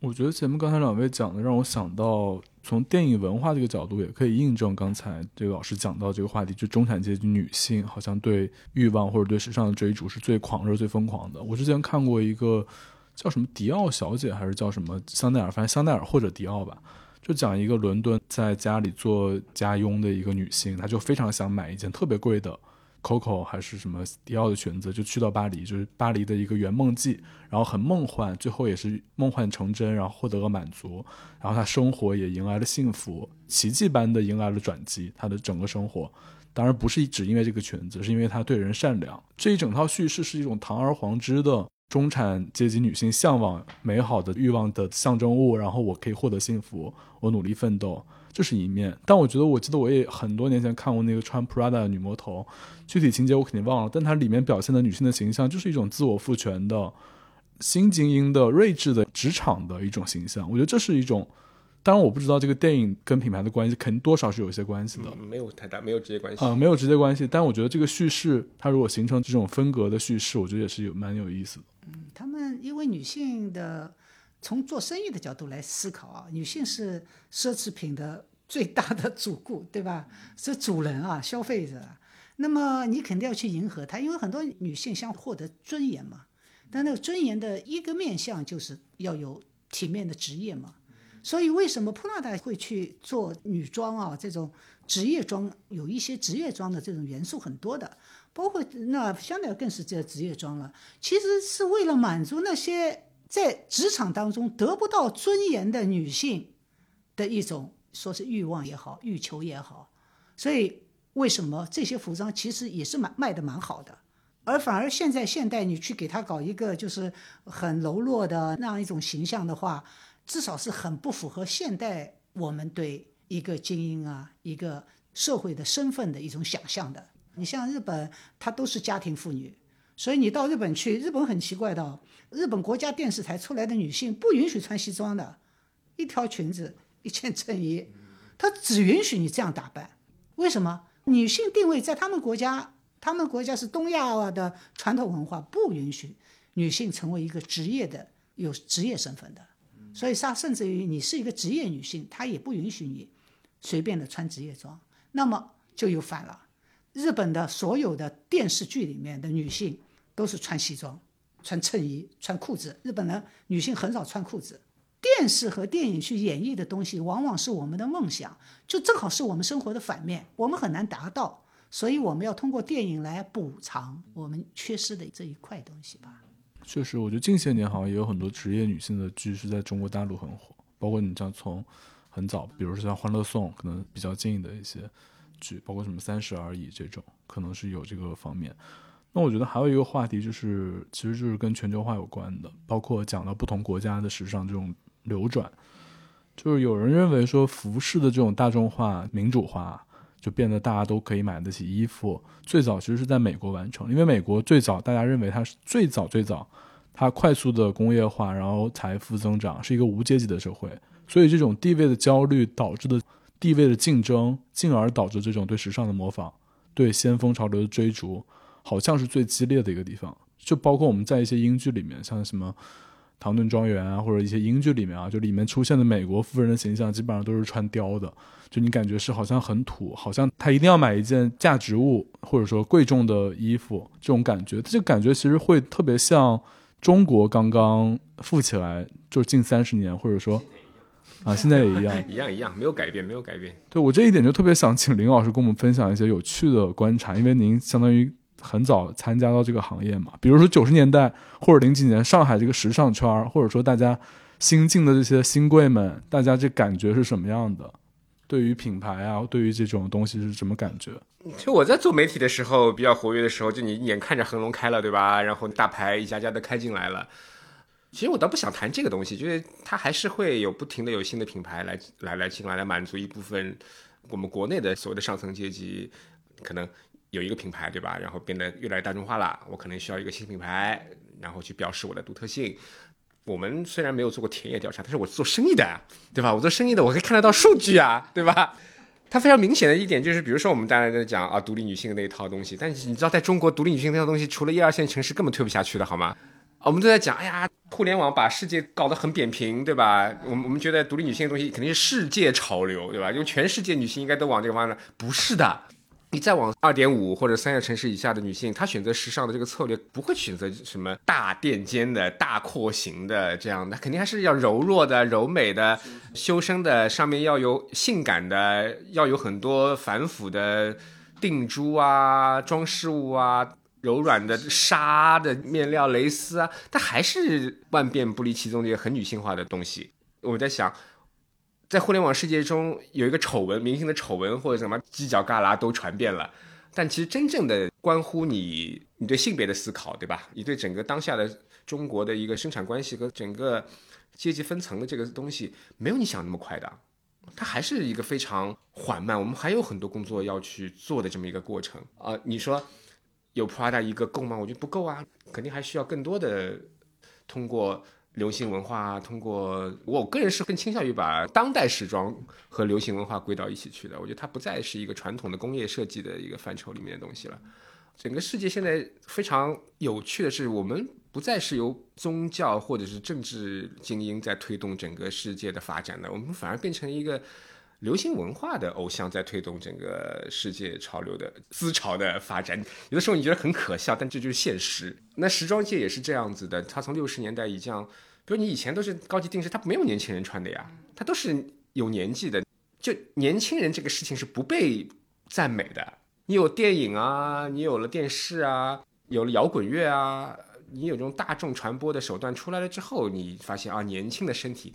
我觉得前面刚才两位讲的，让我想到从电影文化这个角度，也可以印证刚才这个老师讲到这个话题，就中产阶级女性好像对欲望或者对时尚的追逐是最狂热、最疯狂的。我之前看过一个叫什么迪奥小姐，还是叫什么香奈儿，反正香奈儿或者迪奥吧，就讲一个伦敦在家里做家佣的一个女性，她就非常想买一件特别贵的。Coco 还是什么迪奥的裙子，就去到巴黎，就是巴黎的一个圆梦记，然后很梦幻，最后也是梦幻成真，然后获得了满足，然后他生活也迎来了幸福，奇迹般的迎来了转机。他的整个生活，当然不是只因为这个裙子，是因为他对人善良。这一整套叙事是一种堂而皇之的中产阶级女性向往美好的欲望的象征物，然后我可以获得幸福，我努力奋斗，这是一面。但我觉得，我记得我也很多年前看过那个穿 Prada 的女魔头，具体情节我肯定忘了，但它里面表现的女性的形象就是一种自我赋权的、新精英的、睿智的职场的一种形象。我觉得这是一种。当然，我不知道这个电影跟品牌的关系，肯定多少是有一些关系的。没有太大，没有直接关系。啊，没有直接关系。但我觉得这个叙事，它如果形成这种分格的叙事，我觉得也是有蛮有意思的。嗯，他们因为女性的从做生意的角度来思考啊，女性是奢侈品的最大的主顾，对吧？是主人啊，消费者。那么你肯定要去迎合她，因为很多女性想获得尊严嘛。但那个尊严的一个面向就是要有体面的职业嘛。所以，为什么普拉达会去做女装啊？这种职业装有一些职业装的这种元素很多的，包括那香奈儿更是这职业装了。其实是为了满足那些在职场当中得不到尊严的女性的一种说是欲望也好、欲求也好。所以，为什么这些服装其实也是蛮卖的蛮好的，而反而现在现代你去给他搞一个就是很柔弱的那样一种形象的话。至少是很不符合现代我们对一个精英啊、一个社会的身份的一种想象的。你像日本，它都是家庭妇女，所以你到日本去，日本很奇怪的，日本国家电视台出来的女性不允许穿西装的，一条裙子、一件衬衣，她只允许你这样打扮。为什么？女性定位在他们国家，他们国家是东亚的传统文化，不允许女性成为一个职业的、有职业身份的。所以，她甚至于你是一个职业女性，她也不允许你随便的穿职业装。那么就又反了。日本的所有的电视剧里面的女性都是穿西装、穿衬衣、穿裤子。日本人女性很少穿裤子。电视和电影去演绎的东西，往往是我们的梦想，就正好是我们生活的反面，我们很难达到。所以，我们要通过电影来补偿我们缺失的这一块东西吧。确实，我觉得近些年好像也有很多职业女性的剧是在中国大陆很火，包括你像从很早，比如说像《欢乐颂》，可能比较近的一些剧，包括什么《三十而已》这种，可能是有这个方面。那我觉得还有一个话题就是，其实就是跟全球化有关的，包括讲到不同国家的时尚这种流转，就是有人认为说服饰的这种大众化、民主化。就变得大家都可以买得起衣服。最早其实是在美国完成，因为美国最早大家认为它是最早最早，它快速的工业化，然后财富增长，是一个无阶级的社会。所以这种地位的焦虑导致的地位的竞争，进而导致这种对时尚的模仿、对先锋潮流的追逐，好像是最激烈的一个地方。就包括我们在一些英剧里面，像什么。唐顿庄园啊，或者一些英剧里面啊，就里面出现的美国富人的形象，基本上都是穿貂的，就你感觉是好像很土，好像他一定要买一件价值物或者说贵重的衣服，这种感觉，这个感觉其实会特别像中国刚刚富起来，就近三十年，或者说啊，现在也一样，一样一样，没有改变，没有改变。对我这一点就特别想请林老师跟我们分享一些有趣的观察，因为您相当于。很早参加到这个行业嘛，比如说九十年代或者零几年上海这个时尚圈，或者说大家新进的这些新贵们，大家这感觉是什么样的？对于品牌啊，对于这种东西是什么感觉？就我在做媒体的时候，比较活跃的时候，就你眼看着恒隆开了，对吧？然后大牌一家家的开进来了。其实我倒不想谈这个东西，就是它还是会有不停的有新的品牌来来来进来，来满足一部分我们国内的所谓的上层阶级可能。有一个品牌，对吧？然后变得越来越大众化了，我可能需要一个新品牌，然后去表示我的独特性。我们虽然没有做过田野调查，但是我是做生意的，对吧？我做生意的，我可以看得到数据啊，对吧？它非常明显的一点就是，比如说我们大家在讲啊，独立女性的那一套东西，但是你知道，在中国独立女性那套东西，除了一二线城市根本推不下去的，好吗？我们都在讲，哎呀，互联网把世界搞得很扁平，对吧？我们我们觉得独立女性的东西肯定是世界潮流，对吧？因为全世界女性应该都往这个方向，不是的。你再往二点五或者三线城市以下的女性，她选择时尚的这个策略不会选择什么大垫肩的大廓形的这样的，肯定还是要柔弱的、柔美的、修身的，上面要有性感的，要有很多繁复的定珠啊、装饰物啊、柔软的纱的面料、蕾丝啊，它还是万变不离其宗的一个很女性化的东西。我在想。在互联网世界中，有一个丑闻，明星的丑闻或者什么犄角旮旯都传遍了。但其实真正的关乎你，你对性别的思考，对吧？你对整个当下的中国的一个生产关系和整个阶级分层的这个东西，没有你想那么快的，它还是一个非常缓慢，我们还有很多工作要去做的这么一个过程啊。你说有 Prada 一个够吗？我觉得不够啊，肯定还需要更多的通过。流行文化通过我个人是更倾向于把当代时装和流行文化归到一起去的。我觉得它不再是一个传统的工业设计的一个范畴里面的东西了。整个世界现在非常有趣的是，我们不再是由宗教或者是政治精英在推动整个世界的发展的，我们反而变成一个。流行文化的偶像在推动整个世界潮流的思潮的发展，有的时候你觉得很可笑，但这就是现实。那时装界也是这样子的，它从六十年代已经，比如你以前都是高级定制，它没有年轻人穿的呀，它都是有年纪的。就年轻人这个事情是不被赞美的。你有电影啊，你有了电视啊，有了摇滚乐啊，你有这种大众传播的手段出来了之后，你发现啊，年轻的身体。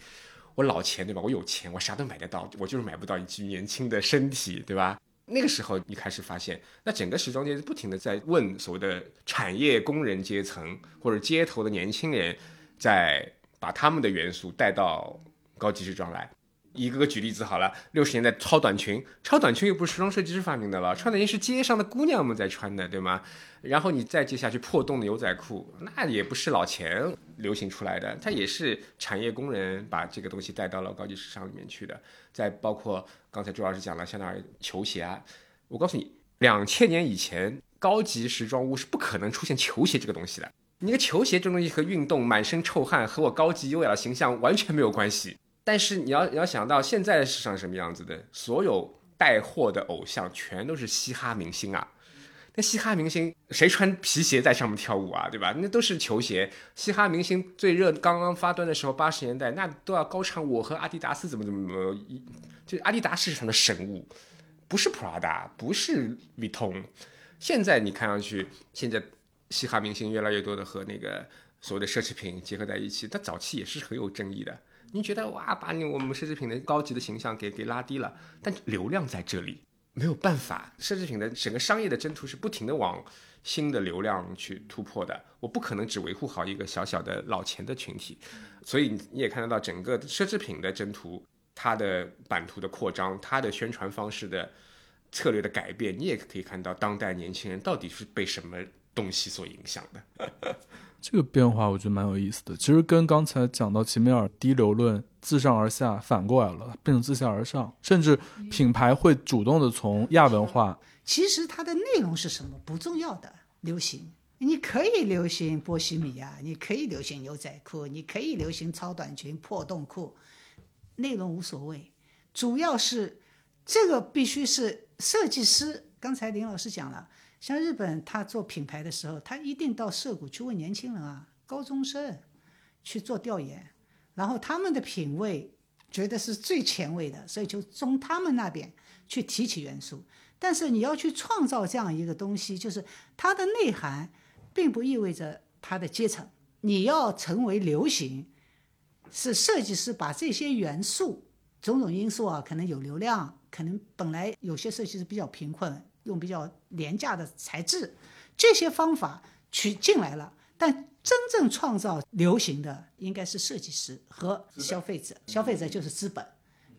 我老钱对吧？我有钱，我啥都买得到，我就是买不到一具年轻的身体，对吧？那个时候你开始发现，那整个时装界不停的在问所谓的产业工人阶层或者街头的年轻人，在把他们的元素带到高级时装来。一个个举例子好了，六十年代超短裙，超短裙又不是时装设计师发明的了，超短裙是街上的姑娘们在穿的，对吗？然后你再接下去破洞的牛仔裤，那也不是老钱流行出来的，它也是产业工人把这个东西带到了高级时尚里面去的。再包括刚才朱老师讲了，香奈儿球鞋啊，我告诉你，两千年以前高级时装屋是不可能出现球鞋这个东西的。你个球鞋这东西和运动满身臭汗和我高级优雅的形象完全没有关系。但是你要你要想到现在的市场什么样子的，所有带货的偶像全都是嘻哈明星啊。那嘻哈明星谁穿皮鞋在上面跳舞啊，对吧？那都是球鞋。嘻哈明星最热刚刚发端的时候，八十年代那都要高唱我和阿迪达斯怎么怎么怎么，就阿迪达斯上的神物，不是 Prada，不是 VITON。现在你看上去，现在嘻哈明星越来越多的和那个所谓的奢侈品结合在一起，它早期也是很有争议的。你觉得哇，把你我们奢侈品的高级的形象给给拉低了，但流量在这里没有办法，奢侈品的整个商业的征途是不停的往新的流量去突破的，我不可能只维护好一个小小的老钱的群体，所以你也看得到整个奢侈品的征途，它的版图的扩张，它的宣传方式的策略的改变，你也可以看到当代年轻人到底是被什么东西所影响的。这个变化我觉得蛮有意思的，其实跟刚才讲到齐美尔低流论自上而下反过来了，变成自下而上，甚至品牌会主动的从亚文化。其实它的内容是什么不重要的，流行你可以流行波西米亚，你可以流行牛仔裤，你可以流行超短裙、破洞裤，内容无所谓，主要是这个必须是设计师。刚才林老师讲了。像日本，他做品牌的时候，他一定到涩谷去问年轻人啊，高中生去做调研，然后他们的品味觉得是最前卫的，所以就从他们那边去提取元素。但是你要去创造这样一个东西，就是它的内涵，并不意味着它的阶层。你要成为流行，是设计师把这些元素种种因素啊，可能有流量，可能本来有些设计师比较贫困。用比较廉价的材质，这些方法取进来了，但真正创造流行的应该是设计师和消费者。消费者就是资本，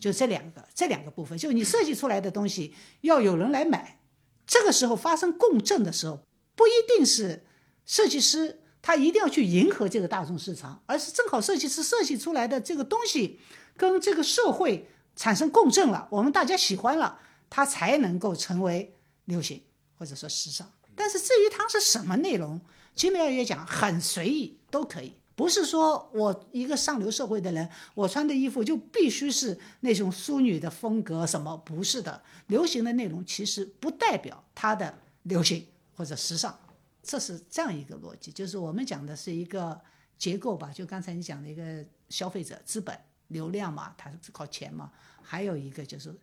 就这两个，这两个部分，就你设计出来的东西要有人来买。这个时候发生共振的时候，不一定是设计师他一定要去迎合这个大众市场，而是正好设计师设计出来的这个东西跟这个社会产生共振了，我们大家喜欢了，它才能够成为。流行或者说时尚，但是至于它是什么内容，吉美尔也讲很随意都可以，不是说我一个上流社会的人，我穿的衣服就必须是那种淑女的风格，什么不是的。流行的内容其实不代表它的流行或者时尚，这是这样一个逻辑，就是我们讲的是一个结构吧。就刚才你讲的一个消费者资本流量嘛，它是靠钱嘛，还有一个就是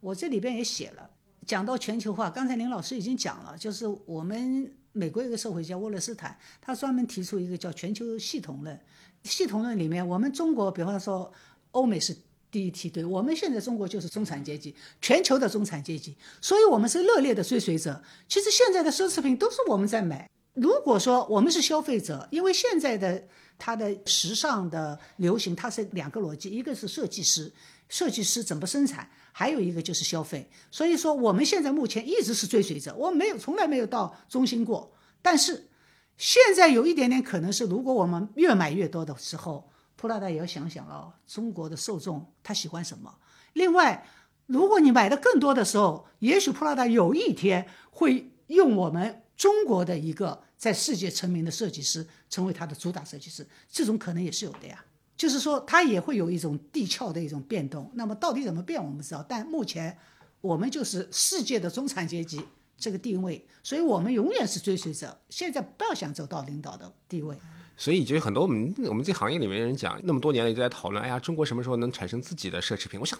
我这里边也写了。讲到全球化，刚才林老师已经讲了，就是我们美国一个社会家沃勒斯坦，他专门提出一个叫全球系统论。系统论里面，我们中国，比方说欧美是第一梯队，我们现在中国就是中产阶级，全球的中产阶级，所以我们是热烈的追随者。其实现在的奢侈品都是我们在买，如果说我们是消费者，因为现在的它的时尚的流行，它是两个逻辑，一个是设计师，设计师怎么生产，还有一个就是消费。所以说，我们现在目前一直是追随者，我没有从来没有到中心过。但是现在有一点点可能是，如果我们越买越多的时候，普拉达也要想想哦，中国的受众他喜欢什么。另外，如果你买的更多的时候，也许普拉达有一天会用我们。中国的一个在世界成名的设计师，成为他的主打设计师，这种可能也是有的呀。就是说，它也会有一种地壳的一种变动。那么，到底怎么变，我们知道。但目前，我们就是世界的中产阶级这个定位，所以我们永远是追随者。现在不要想走到领导的地位。所以，就很多我们我们这行业里面人讲，那么多年了一直在讨论，哎呀，中国什么时候能产生自己的奢侈品？我想。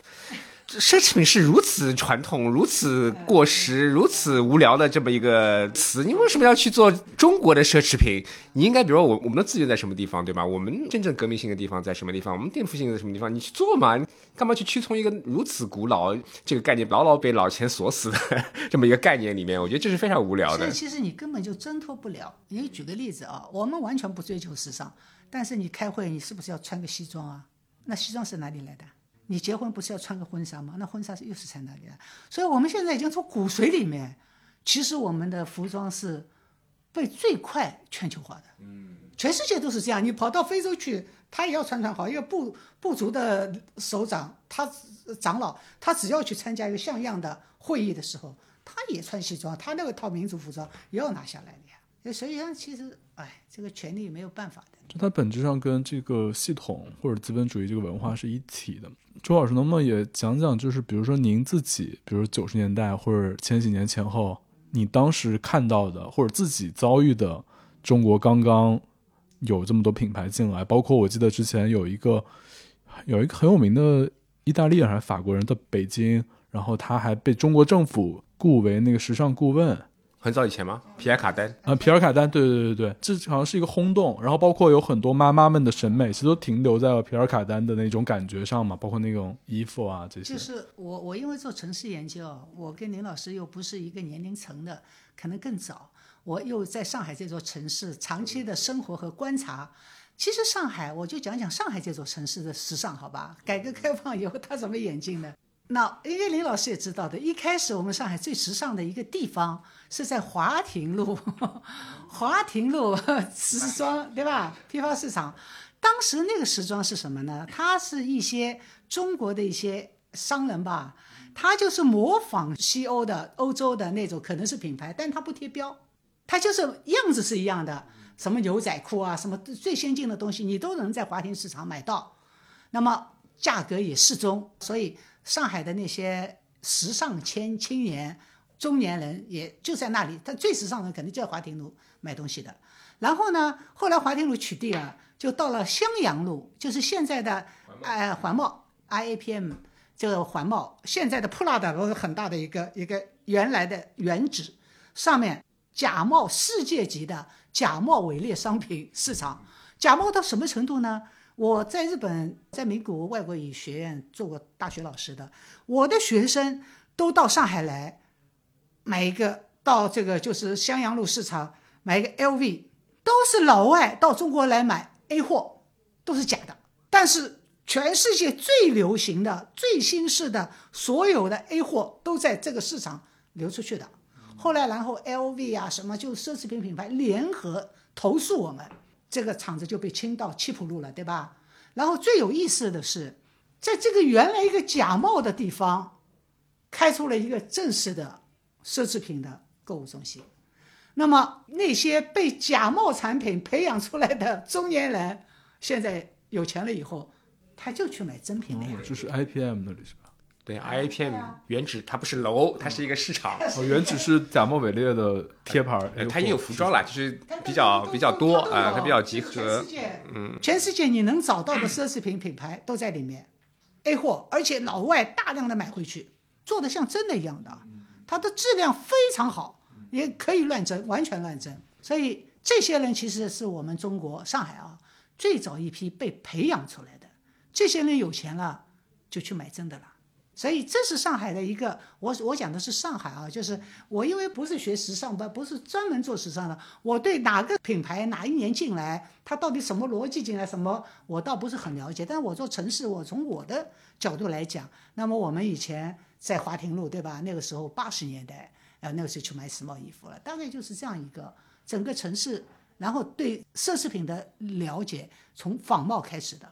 奢侈品是如此传统、如此过时、如此无聊的这么一个词，你为什么要去做中国的奢侈品？你应该比如说我我们的资源在什么地方，对吧？我们真正革命性的地方在什么地方？我们颠覆性在什么地方？你去做嘛？干嘛去屈从一个如此古老这个概念，牢牢被老钱锁死的 这么一个概念里面？我觉得这是非常无聊的。其实你根本就挣脱不了。你举个例子啊，我们完全不追求时尚，但是你开会，你是不是要穿个西装啊？那西装是哪里来的？你结婚不是要穿个婚纱吗？那婚纱是又是在哪里啊？所以我们现在已经从骨髓里面，其实我们的服装是被最快全球化的。嗯，全世界都是这样。你跑到非洲去，他也要穿穿好。一个部部族的首长，他长老，他只要去参加一个像样的会议的时候，他也穿西装，他那个套民族服装也要拿下来的呀。所以讲，其实，哎，这个权利没有办法的。就它本质上跟这个系统或者资本主义这个文化是一体的。周老师，能不能也讲讲，就是比如说您自己，比如九十年代或者千禧年前后，你当时看到的或者自己遭遇的中国刚刚有这么多品牌进来，包括我记得之前有一个有一个很有名的意大利人还是法国人的北京，然后他还被中国政府雇为那个时尚顾问。很早以前吗？皮尔卡丹啊，皮尔卡丹，对对对对这好像是一个轰动。然后包括有很多妈妈们的审美，其实都停留在了皮尔卡丹的那种感觉上嘛，包括那种衣服啊这些。就是我我因为做城市研究，我跟林老师又不是一个年龄层的，可能更早。我又在上海这座城市长期的生活和观察。其实上海，我就讲讲上海这座城市的时尚，好吧？改革开放以后，他怎么演进的？那叶林老师也知道的，一开始我们上海最时尚的一个地方是在华亭路，华亭路时装对吧？批发市场，当时那个时装是什么呢？它是一些中国的一些商人吧，他就是模仿西欧的、欧洲的那种，可能是品牌，但他不贴标，他就是样子是一样的，什么牛仔裤啊，什么最先进的东西，你都能在华亭市场买到，那么价格也适中，所以。上海的那些时尚青青年、中年人，也就在那里。他最时尚的肯定就在华亭路买东西的。然后呢，后来华亭路取缔了，就到了襄阳路，就是现在的哎环贸 IAPM 这个环贸，现在的 Prada 都是很大的一个一个原来的原址，上面假冒世界级的假冒伪劣商品市场，假冒到什么程度呢？我在日本，在美国外国语学院做过大学老师的，我的学生都到上海来买一个，到这个就是襄阳路市场买一个 LV，都是老外到中国来买 A 货，都是假的。但是全世界最流行的、最新式的所有的 A 货都在这个市场流出去的。后来，然后 LV 啊什么就奢侈品品牌联合投诉我们。这个厂子就被清到七浦路了，对吧？然后最有意思的是，在这个原来一个假冒的地方，开出了一个正式的奢侈品的购物中心。那么那些被假冒产品培养出来的中年人，现在有钱了以后，他就去买真品了。就是 IPM 那里是吧？对，IAPM 原址它不是楼，它是一个市场。哦，原址是假冒伪劣的贴牌。它也有服装啦，就是比较比较多啊，它比较集合。嗯，全世界你能找到的奢侈品品牌都在里面，A 货，而且老外大量的买回去，做的像真的一样的，它的质量非常好，也可以乱真，完全乱真。所以这些人其实是我们中国上海啊最早一批被培养出来的。这些人有钱了，就去买真的了。所以这是上海的一个，我我讲的是上海啊，就是我因为不是学时尚，不不是专门做时尚的，我对哪个品牌哪一年进来，它到底什么逻辑进来，什么我倒不是很了解。但是我做城市，我从我的角度来讲，那么我们以前在华亭路，对吧？那个时候八十年代，呃，那个时候去买时髦衣服了，大概就是这样一个整个城市，然后对奢侈品的了解从仿冒开始的。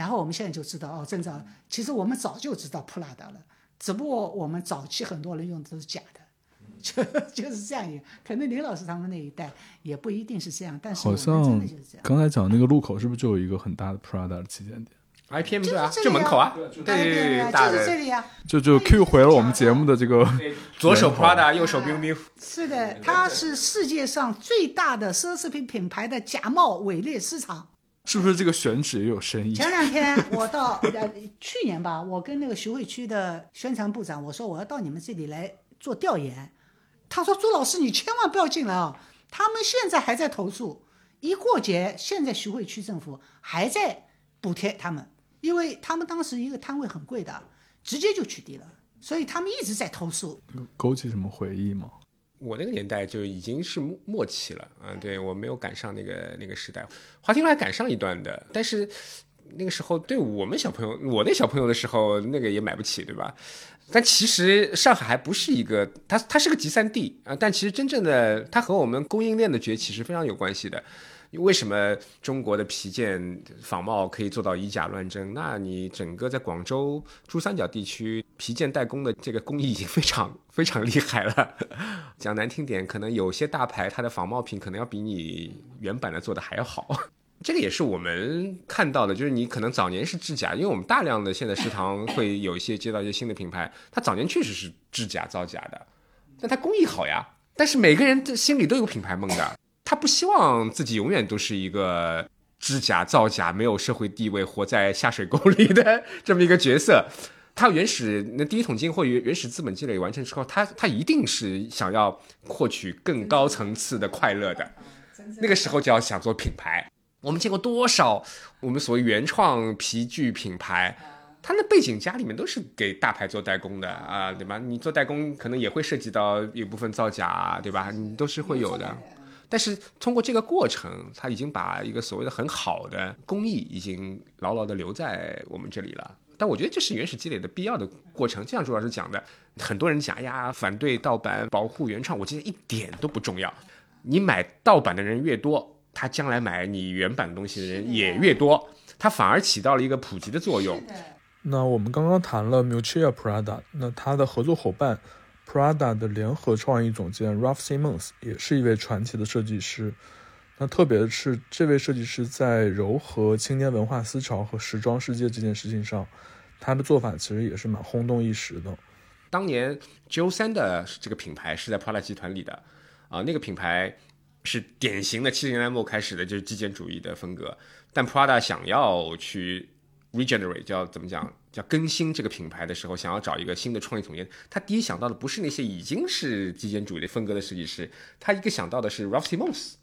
然后我们现在就知道哦，真早，其实我们早就知道普拉达了，只不过我们早期很多人用的都是假的，就就是这样一个。可能林老师他们那一代也不一定是这样，但是好像刚才讲那个路口是不是就有一个很大的 Prada 的旗舰店？IPM 对啊，就门口啊，对对对，就是这里呀。就就 Q 回了我们节目的这个左手 Prada，右手 Biu Biu。是的，它是世界上最大的奢侈品品牌的假冒伪劣市场。是不是这个选址也有深意？前两天我到呃去年吧，我跟那个徐汇区的宣传部长我说我要到你们这里来做调研，他说朱老师你千万不要进来啊，他们现在还在投诉，一过节现在徐汇区政府还在补贴他们，因为他们当时一个摊位很贵的，直接就取缔了，所以他们一直在投诉。勾起什么回忆吗？我那个年代就已经是末末期了，嗯，对我没有赶上那个那个时代，华亭路还赶上一段的，但是那个时候对我们小朋友，我那小朋友的时候，那个也买不起，对吧？但其实上海还不是一个，它它是个集散地啊，但其实真正的它和我们供应链的崛起是非常有关系的。为什么中国的皮件仿冒可以做到以假乱真？那你整个在广州珠三角地区皮件代工的这个工艺已经非常非常厉害了。讲难听点，可能有些大牌它的仿冒品可能要比你原版的做的还要好。这个也是我们看到的，就是你可能早年是制假，因为我们大量的现在食堂会有一些接到一些新的品牌，它早年确实是制假造假的，但它工艺好呀。但是每个人的心里都有品牌梦的。他不希望自己永远都是一个制假造假、没有社会地位、活在下水沟里的这么一个角色。他原始那第一桶金或原原始资本积累完成之后，他他一定是想要获取更高层次的快乐的。那个时候就要想做品牌。我们见过多少我们所谓原创皮具品牌，它那背景家里面都是给大牌做代工的啊，对吧？你做代工可能也会涉及到一部分造假，对吧？你都是会有的。但是通过这个过程，他已经把一个所谓的很好的工艺已经牢牢的留在我们这里了。但我觉得这是原始积累的必要的过程。就像朱老师讲的，很多人讲呀，反对盗版，保护原创，我觉得一点都不重要。你买盗版的人越多，他将来买你原版东西的人也越多，它反而起到了一个普及的作用。那我们刚刚谈了 Mutia Prada，那他的合作伙伴。Prada 的联合创意总监 r a l p h Simons 也是一位传奇的设计师。那特别是，这位设计师在糅合青年文化思潮和时装世界这件事情上，他的做法其实也是蛮轰动一时的。当年 Jo 三的这个品牌是在 Prada 集团里的，啊，那个品牌是典型的七十年代末开始的就是极简主义的风格，但 Prada 想要去 regenerate，叫怎么讲？叫更新这个品牌的时候，想要找一个新的创意总监，他第一想到的不是那些已经是极简主义的风格的设计师，他一个想到的是 Ralph Simons，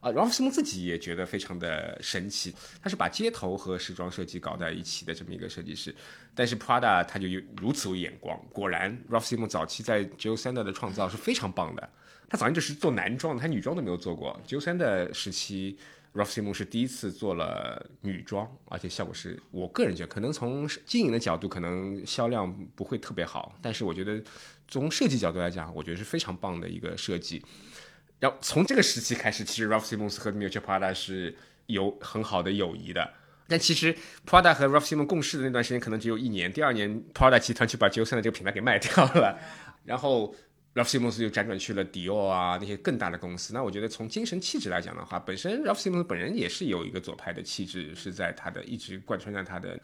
啊，Ralph Simons 自己也觉得非常的神奇，他是把街头和时装设计搞在一起的这么一个设计师，但是 Prada 他就有如此有眼光，果然 Ralph Simons 早期在 j o s a n d 的创造是非常棒的，他早年就是做男装，他女装都没有做过 j o s a n d 时期。Ralph Simons 是第一次做了女装，而且效果是我个人觉得，可能从经营的角度，可能销量不会特别好，但是我觉得从设计角度来讲，我觉得是非常棒的一个设计。然后从这个时期开始，其实 Ralph Simons 和 miucci Prada 是有很好的友谊的。但其实 Prada 和 Ralph Simons 共事的那段时间可能只有一年，第二年 Prada 集团就把 j o s e n 的这个品牌给卖掉了，然后。Ralph Simmons 就辗转去了迪奥啊那些更大的公司。那我觉得从精神气质来讲的话，本身 Ralph Simmons 本人也是有一个左派的气质，是在他的一直贯穿在他的。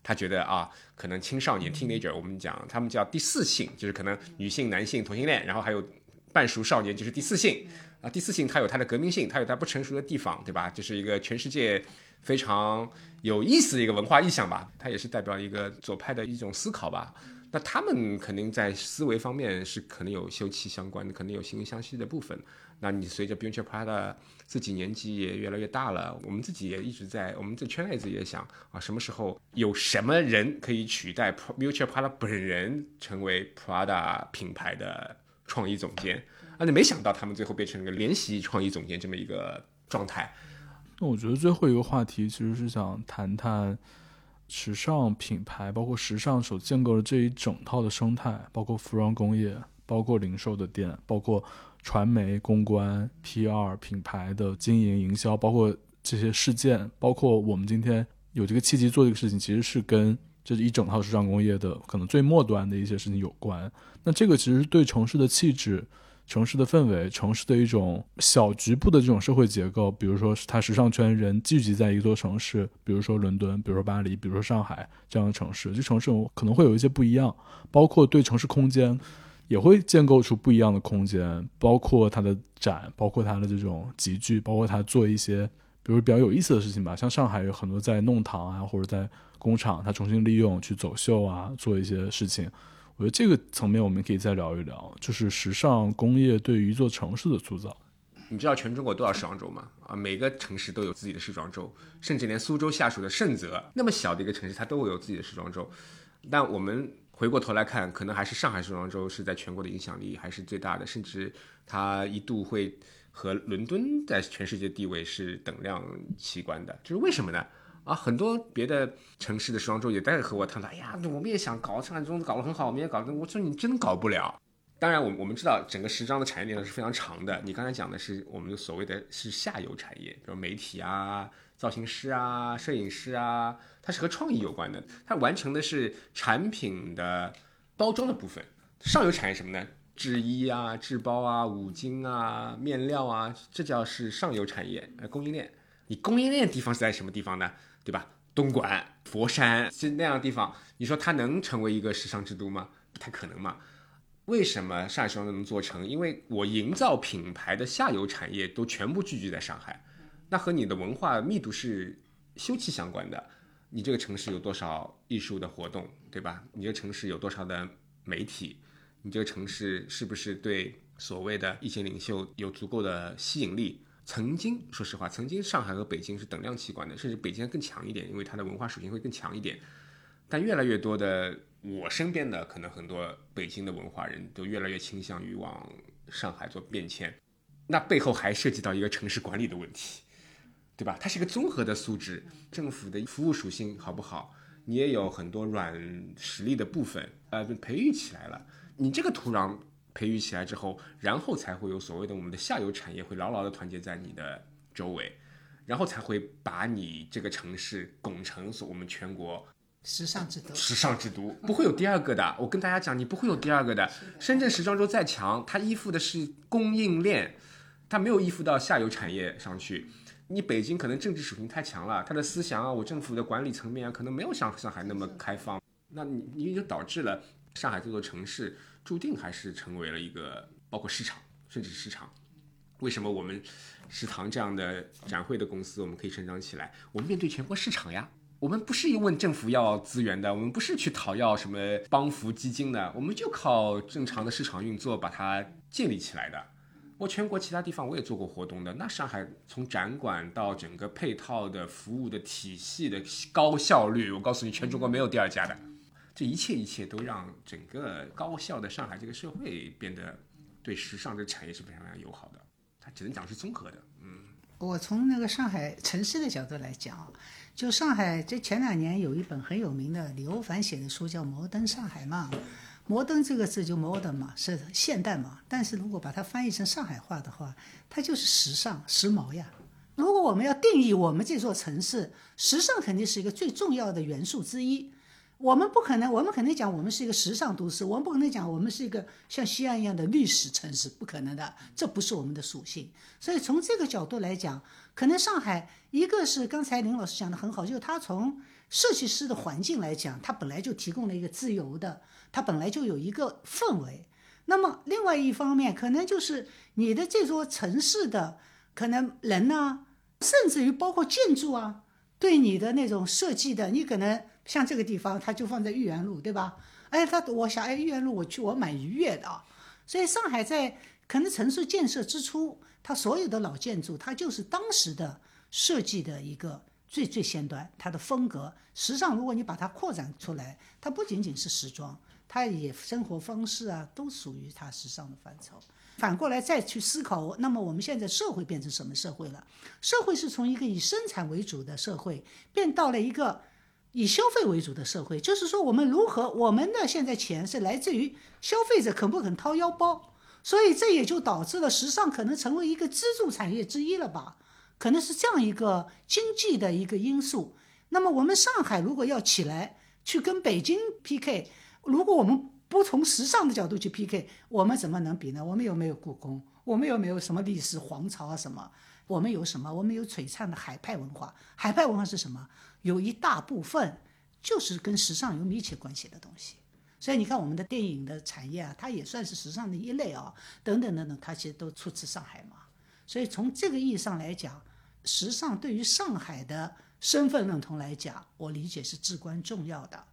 他觉得啊，可能青少年 teenager，我们讲他们叫第四性，就是可能女性、男性、同性恋，然后还有半熟少年，就是第四性啊。第四性它有它的革命性，它有它不成熟的地方，对吧？就是一个全世界非常有意思的一个文化意象吧。它也是代表一个左派的一种思考吧。那他们肯定在思维方面是可能有休戚相关的，肯定有惺惺相惜的部分。那你随着 b u t c h Prada 自己年纪也越来越大了，我们自己也一直在，我们这圈内自己也想啊，什么时候有什么人可以取代 b u t c h Prada 本人成为 Prada 品牌的创意总监？啊，你没想到他们最后变成了个联席创意总监这么一个状态。那我觉得最后一个话题其实是想谈谈时尚品牌，包括时尚所建构的这一整套的生态，包括服装工业，包括零售的店，包括传媒、公关、PR、品牌的经营、营销，包括这些事件，包括我们今天有这个契机做这个事情，其实是跟这一整套时尚工业的可能最末端的一些事情有关。那这个其实对城市的气质。城市的氛围，城市的一种小局部的这种社会结构，比如说它时尚圈人聚集在一座城市，比如说伦敦，比如说巴黎，比如说上海这样的城市，这城市可能会有一些不一样，包括对城市空间也会建构出不一样的空间，包括它的展，包括它的这种集聚，包括它做一些比如比较有意思的事情吧，像上海有很多在弄堂啊，或者在工厂，它重新利用去走秀啊，做一些事情。我觉得这个层面我们可以再聊一聊，就是时尚工业对于一座城市的塑造。你知道全中国多少时装周吗？啊，每个城市都有自己的时装周，甚至连苏州下属的盛泽那么小的一个城市，它都会有自己的时装周。但我们回过头来看，可能还是上海时装周是在全国的影响力还是最大的，甚至它一度会和伦敦在全世界地位是等量齐观的。就是为什么呢？啊，很多别的城市的时装周也在和我探讨，哎呀，我们也想搞上海中搞得很好，我们也搞，我说你真搞不了。当然，我我们知道整个时装的产业链是非常长的。你刚才讲的是我们所谓的是下游产业，比如媒体啊、造型师啊、摄影师啊，它是和创意有关的，它完成的是产品的包装的部分。上游产业什么呢？制衣啊、制包啊、五金啊、面料啊，这叫是上游产业，呃，供应链。你供应链地方是在什么地方呢？对吧？东莞、佛山是那样的地方，你说它能成为一个时尚之都吗？不太可能嘛。为什么上海时装能做成？因为我营造品牌的下游产业都全部聚集在上海，那和你的文化密度是休戚相关的。你这个城市有多少艺术的活动，对吧？你这个城市有多少的媒体？你这个城市是不是对所谓的意见领袖有足够的吸引力？曾经，说实话，曾经上海和北京是等量齐观的，甚至北京更强一点，因为它的文化属性会更强一点。但越来越多的我身边的可能很多北京的文化人都越来越倾向于往上海做变迁，那背后还涉及到一个城市管理的问题，对吧？它是一个综合的素质，政府的服务属性好不好？你也有很多软实力的部分，呃，培育起来了，你这个土壤。培育起来之后，然后才会有所谓的我们的下游产业会牢牢的团结在你的周围，然后才会把你这个城市拱成所我们全国时尚之都。时尚之都不会有第二个的，我跟大家讲，你不会有第二个的。深圳时装周再强，它依附的是供应链，它没有依附到下游产业上去。你北京可能政治属性太强了，它的思想啊，我政府的管理层面啊，可能没有像上海那么开放。那你你就导致了上海这座城市。注定还是成为了一个包括市场，甚至市场。为什么我们食堂这样的展会的公司，我们可以成长起来？我们面对全国市场呀，我们不是问政府要资源的，我们不是去讨要什么帮扶基金的，我们就靠正常的市场运作把它建立起来的。我全国其他地方我也做过活动的，那上海从展馆到整个配套的服务的体系的高效率，我告诉你，全中国没有第二家的。这一切一切都让整个高效的上海这个社会变得对时尚这个产业是非常非常友好的。它只能讲是综合的。嗯，我从那个上海城市的角度来讲，就上海这前两年有一本很有名的李欧凡写的书叫《摩登上海》嘛。摩登这个字就 modern 嘛，是现代嘛。但是如果把它翻译成上海话的话，它就是时尚、时髦呀。如果我们要定义我们这座城市，时尚肯定是一个最重要的元素之一。我们不可能，我们肯定讲我们是一个时尚都市，我们不可能讲我们是一个像西安一样的历史城市，不可能的，这不是我们的属性。所以从这个角度来讲，可能上海一个是刚才林老师讲的很好，就是他从设计师的环境来讲，他本来就提供了一个自由的，他本来就有一个氛围。那么另外一方面，可能就是你的这座城市的可能人呢，甚至于包括建筑啊，对你的那种设计的，你可能。像这个地方，它就放在豫园路，对吧？哎，他我想哎豫园路我去我蛮愉悦的啊。所以上海在可能城市建设之初，它所有的老建筑，它就是当时的设计的一个最最先端，它的风格时尚。如果你把它扩展出来，它不仅仅是时装，它也生活方式啊，都属于它时尚的范畴。反过来再去思考，那么我们现在社会变成什么社会了？社会是从一个以生产为主的社会，变到了一个以消费为主的社会。就是说，我们如何，我们的现在钱是来自于消费者肯不肯掏腰包，所以这也就导致了时尚可能成为一个支柱产业之一了吧？可能是这样一个经济的一个因素。那么我们上海如果要起来去跟北京 PK，如果我们不从时尚的角度去 PK，我们怎么能比呢？我们有没有故宫？我们有没有什么历史皇朝啊？什么？我们有什么？我们有璀璨的海派文化。海派文化是什么？有一大部分就是跟时尚有密切关系的东西。所以你看，我们的电影的产业啊，它也算是时尚的一类啊，等等等等，它其实都出自上海嘛。所以从这个意义上来讲，时尚对于上海的身份认同来讲，我理解是至关重要的。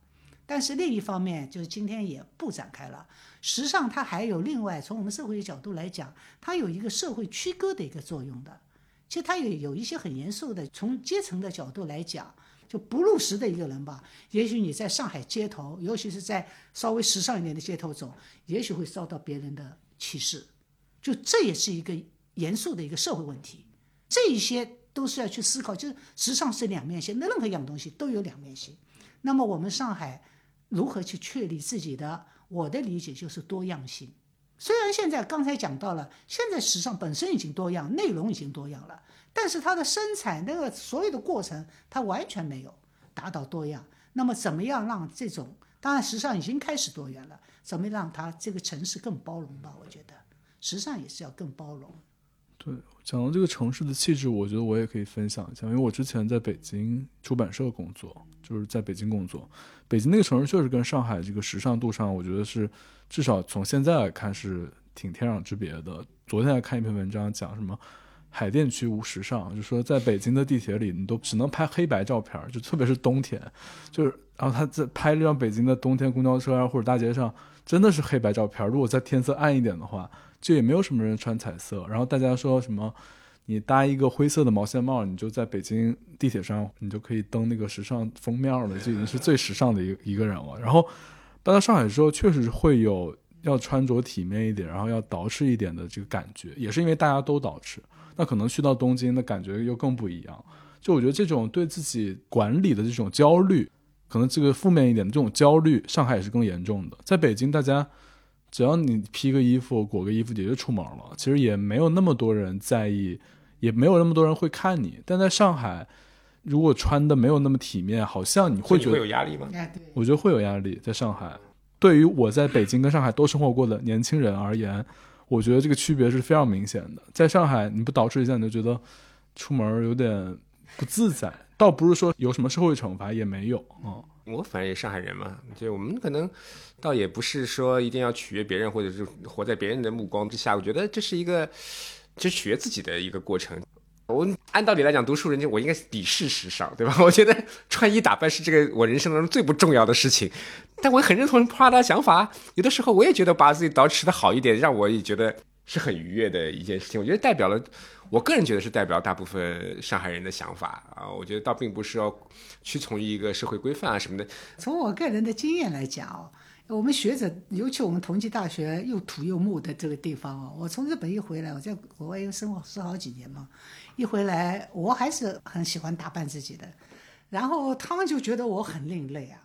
但是另一方面，就是今天也不展开了。时尚它还有另外从我们社会的角度来讲，它有一个社会区隔的一个作用的。其实它也有一些很严肃的，从阶层的角度来讲，就不入时的一个人吧。也许你在上海街头，尤其是在稍微时尚一点的街头走，也许会遭到别人的歧视。就这也是一个严肃的一个社会问题。这一些都是要去思考，就是时尚是两面性，那任何一样东西都有两面性。那么我们上海。如何去确立自己的？我的理解就是多样性。虽然现在刚才讲到了，现在时尚本身已经多样，内容已经多样了，但是它的生产那个所有的过程，它完全没有达到多样。那么怎么样让这种？当然，时尚已经开始多元了，怎么让它这个城市更包容吧？我觉得时尚也是要更包容。对，讲到这个城市的气质，我觉得我也可以分享一下，因为我之前在北京出版社工作，就是在北京工作。北京那个城市确实跟上海这个时尚度上，我觉得是至少从现在来看是挺天壤之别的。昨天还看一篇文章，讲什么海淀区无时尚，就说在北京的地铁里，你都只能拍黑白照片，就特别是冬天，就是然后他在拍这张北京的冬天公交车啊或者大街上，真的是黑白照片。如果在天色暗一点的话。就也没有什么人穿彩色，然后大家说什么，你搭一个灰色的毛线帽，你就在北京地铁上，你就可以登那个时尚封面了，就已经是最时尚的一一个人了。然后搬到上海之后，确实会有要穿着体面一点，然后要捯饬一点的这个感觉，也是因为大家都捯饬。那可能去到东京的感觉又更不一样。就我觉得这种对自己管理的这种焦虑，可能这个负面一点的这种焦虑，上海也是更严重的。在北京，大家。只要你披个衣服、裹个衣服，也就出门了。其实也没有那么多人在意，也没有那么多人会看你。但在上海，如果穿的没有那么体面，好像你会觉得会有压力吗？我觉得会有压力。在上海，对于我在北京跟上海都生活过的年轻人而言，我觉得这个区别是非常明显的。在上海，你不捯饬一下，你就觉得出门有点不自在。倒不是说有什么社会惩罚，也没有啊。我反正也上海人嘛，就我们可能倒也不是说一定要取悦别人，或者是活在别人的目光之下。我觉得这是一个就取悦自己的一个过程。我按道理来讲，读书人就我应该鄙视时尚，对吧？我觉得穿衣打扮是这个我人生当中最不重要的事情。但我很认同帕的想法，有的时候我也觉得把自己捯饬的好一点，让我也觉得是很愉悦的一件事情。我觉得代表了。我个人觉得是代表大部分上海人的想法啊，我觉得倒并不是要屈从于一个社会规范啊什么的。从我个人的经验来讲哦，我们学者，尤其我们同济大学又土又木的这个地方哦，我从日本一回来，我在国外又生活十好几年嘛，一回来我还是很喜欢打扮自己的，然后他们就觉得我很另类啊，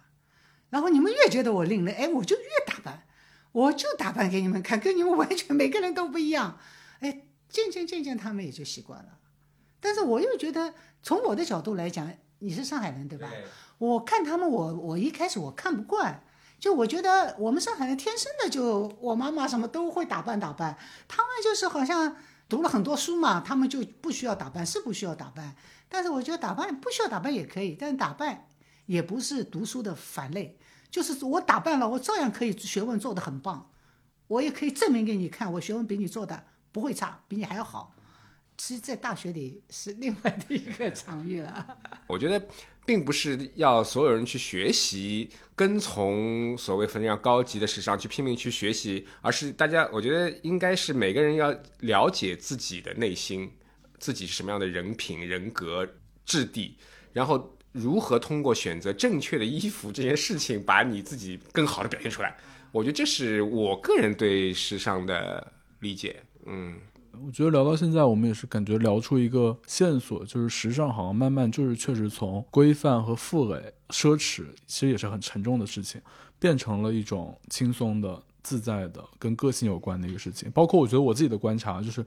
然后你们越觉得我另类，哎，我就越打扮，我就打扮给你们看，跟你们完全每个人都不一样，哎。渐渐渐渐，他们也就习惯了。但是我又觉得，从我的角度来讲，你是上海人对吧？我看他们，我我一开始我看不惯，就我觉得我们上海人天生的就，我妈妈什么都会打扮打扮，他们就是好像读了很多书嘛，他们就不需要打扮，是不需要打扮。但是我觉得打扮不需要打扮也可以，但是打扮也不是读书的反类，就是我打扮了，我照样可以学问做得很棒，我也可以证明给你看，我学问比你做的。不会差，比你还要好，其实，在大学里是另外的一个 场域了。我觉得并不是要所有人去学习、跟从所谓非常高级的时尚去拼命去学习，而是大家，我觉得应该是每个人要了解自己的内心，自己是什么样的人品、人格、质地，然后如何通过选择正确的衣服这件事情，把你自己更好的表现出来。我觉得这是我个人对时尚的理解。嗯。我觉得聊到现在，我们也是感觉聊出一个线索，就是时尚好像慢慢就是确实从规范和负累、奢侈，其实也是很沉重的事情，变成了一种轻松的、自在的、跟个性有关的一个事情。包括我觉得我自己的观察，就是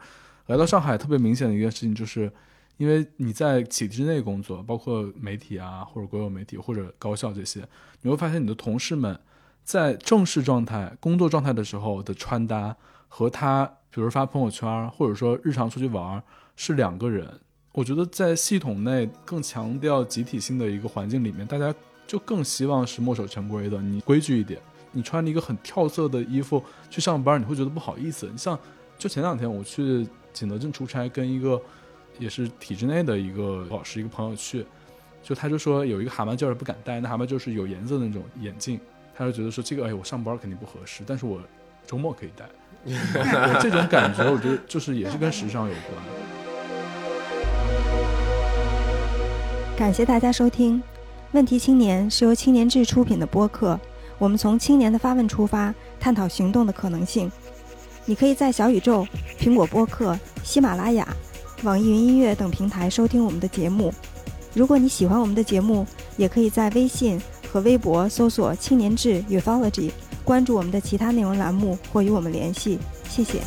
来到上海特别明显的一件事情，就是因为你在体制内工作，包括媒体啊，或者国有媒体或者高校这些，你会发现你的同事们在正式状态、工作状态的时候的穿搭和他。比如发朋友圈，或者说日常出去玩是两个人。我觉得在系统内更强调集体性的一个环境里面，大家就更希望是墨守成规的，你规矩一点。你穿了一个很跳色的衣服去上班，你会觉得不好意思。你像，就前两天我去景德镇出差，跟一个也是体制内的一个老师一个朋友去，就他就说有一个蛤蟆就是不敢戴，那蛤蟆就是有颜色的那种眼镜，他就觉得说这个哎我上班肯定不合适，但是我周末可以戴。这种感觉，我觉得就是也是跟时尚有关。感谢大家收听，《问题青年》是由青年志出品的播客。我们从青年的发问出发，探讨行动的可能性。你可以在小宇宙、苹果播客、喜马拉雅、网易云音乐等平台收听我们的节目。如果你喜欢我们的节目，也可以在微信和微博搜索“青年志 Ufology”。关注我们的其他内容栏目或与我们联系，谢谢。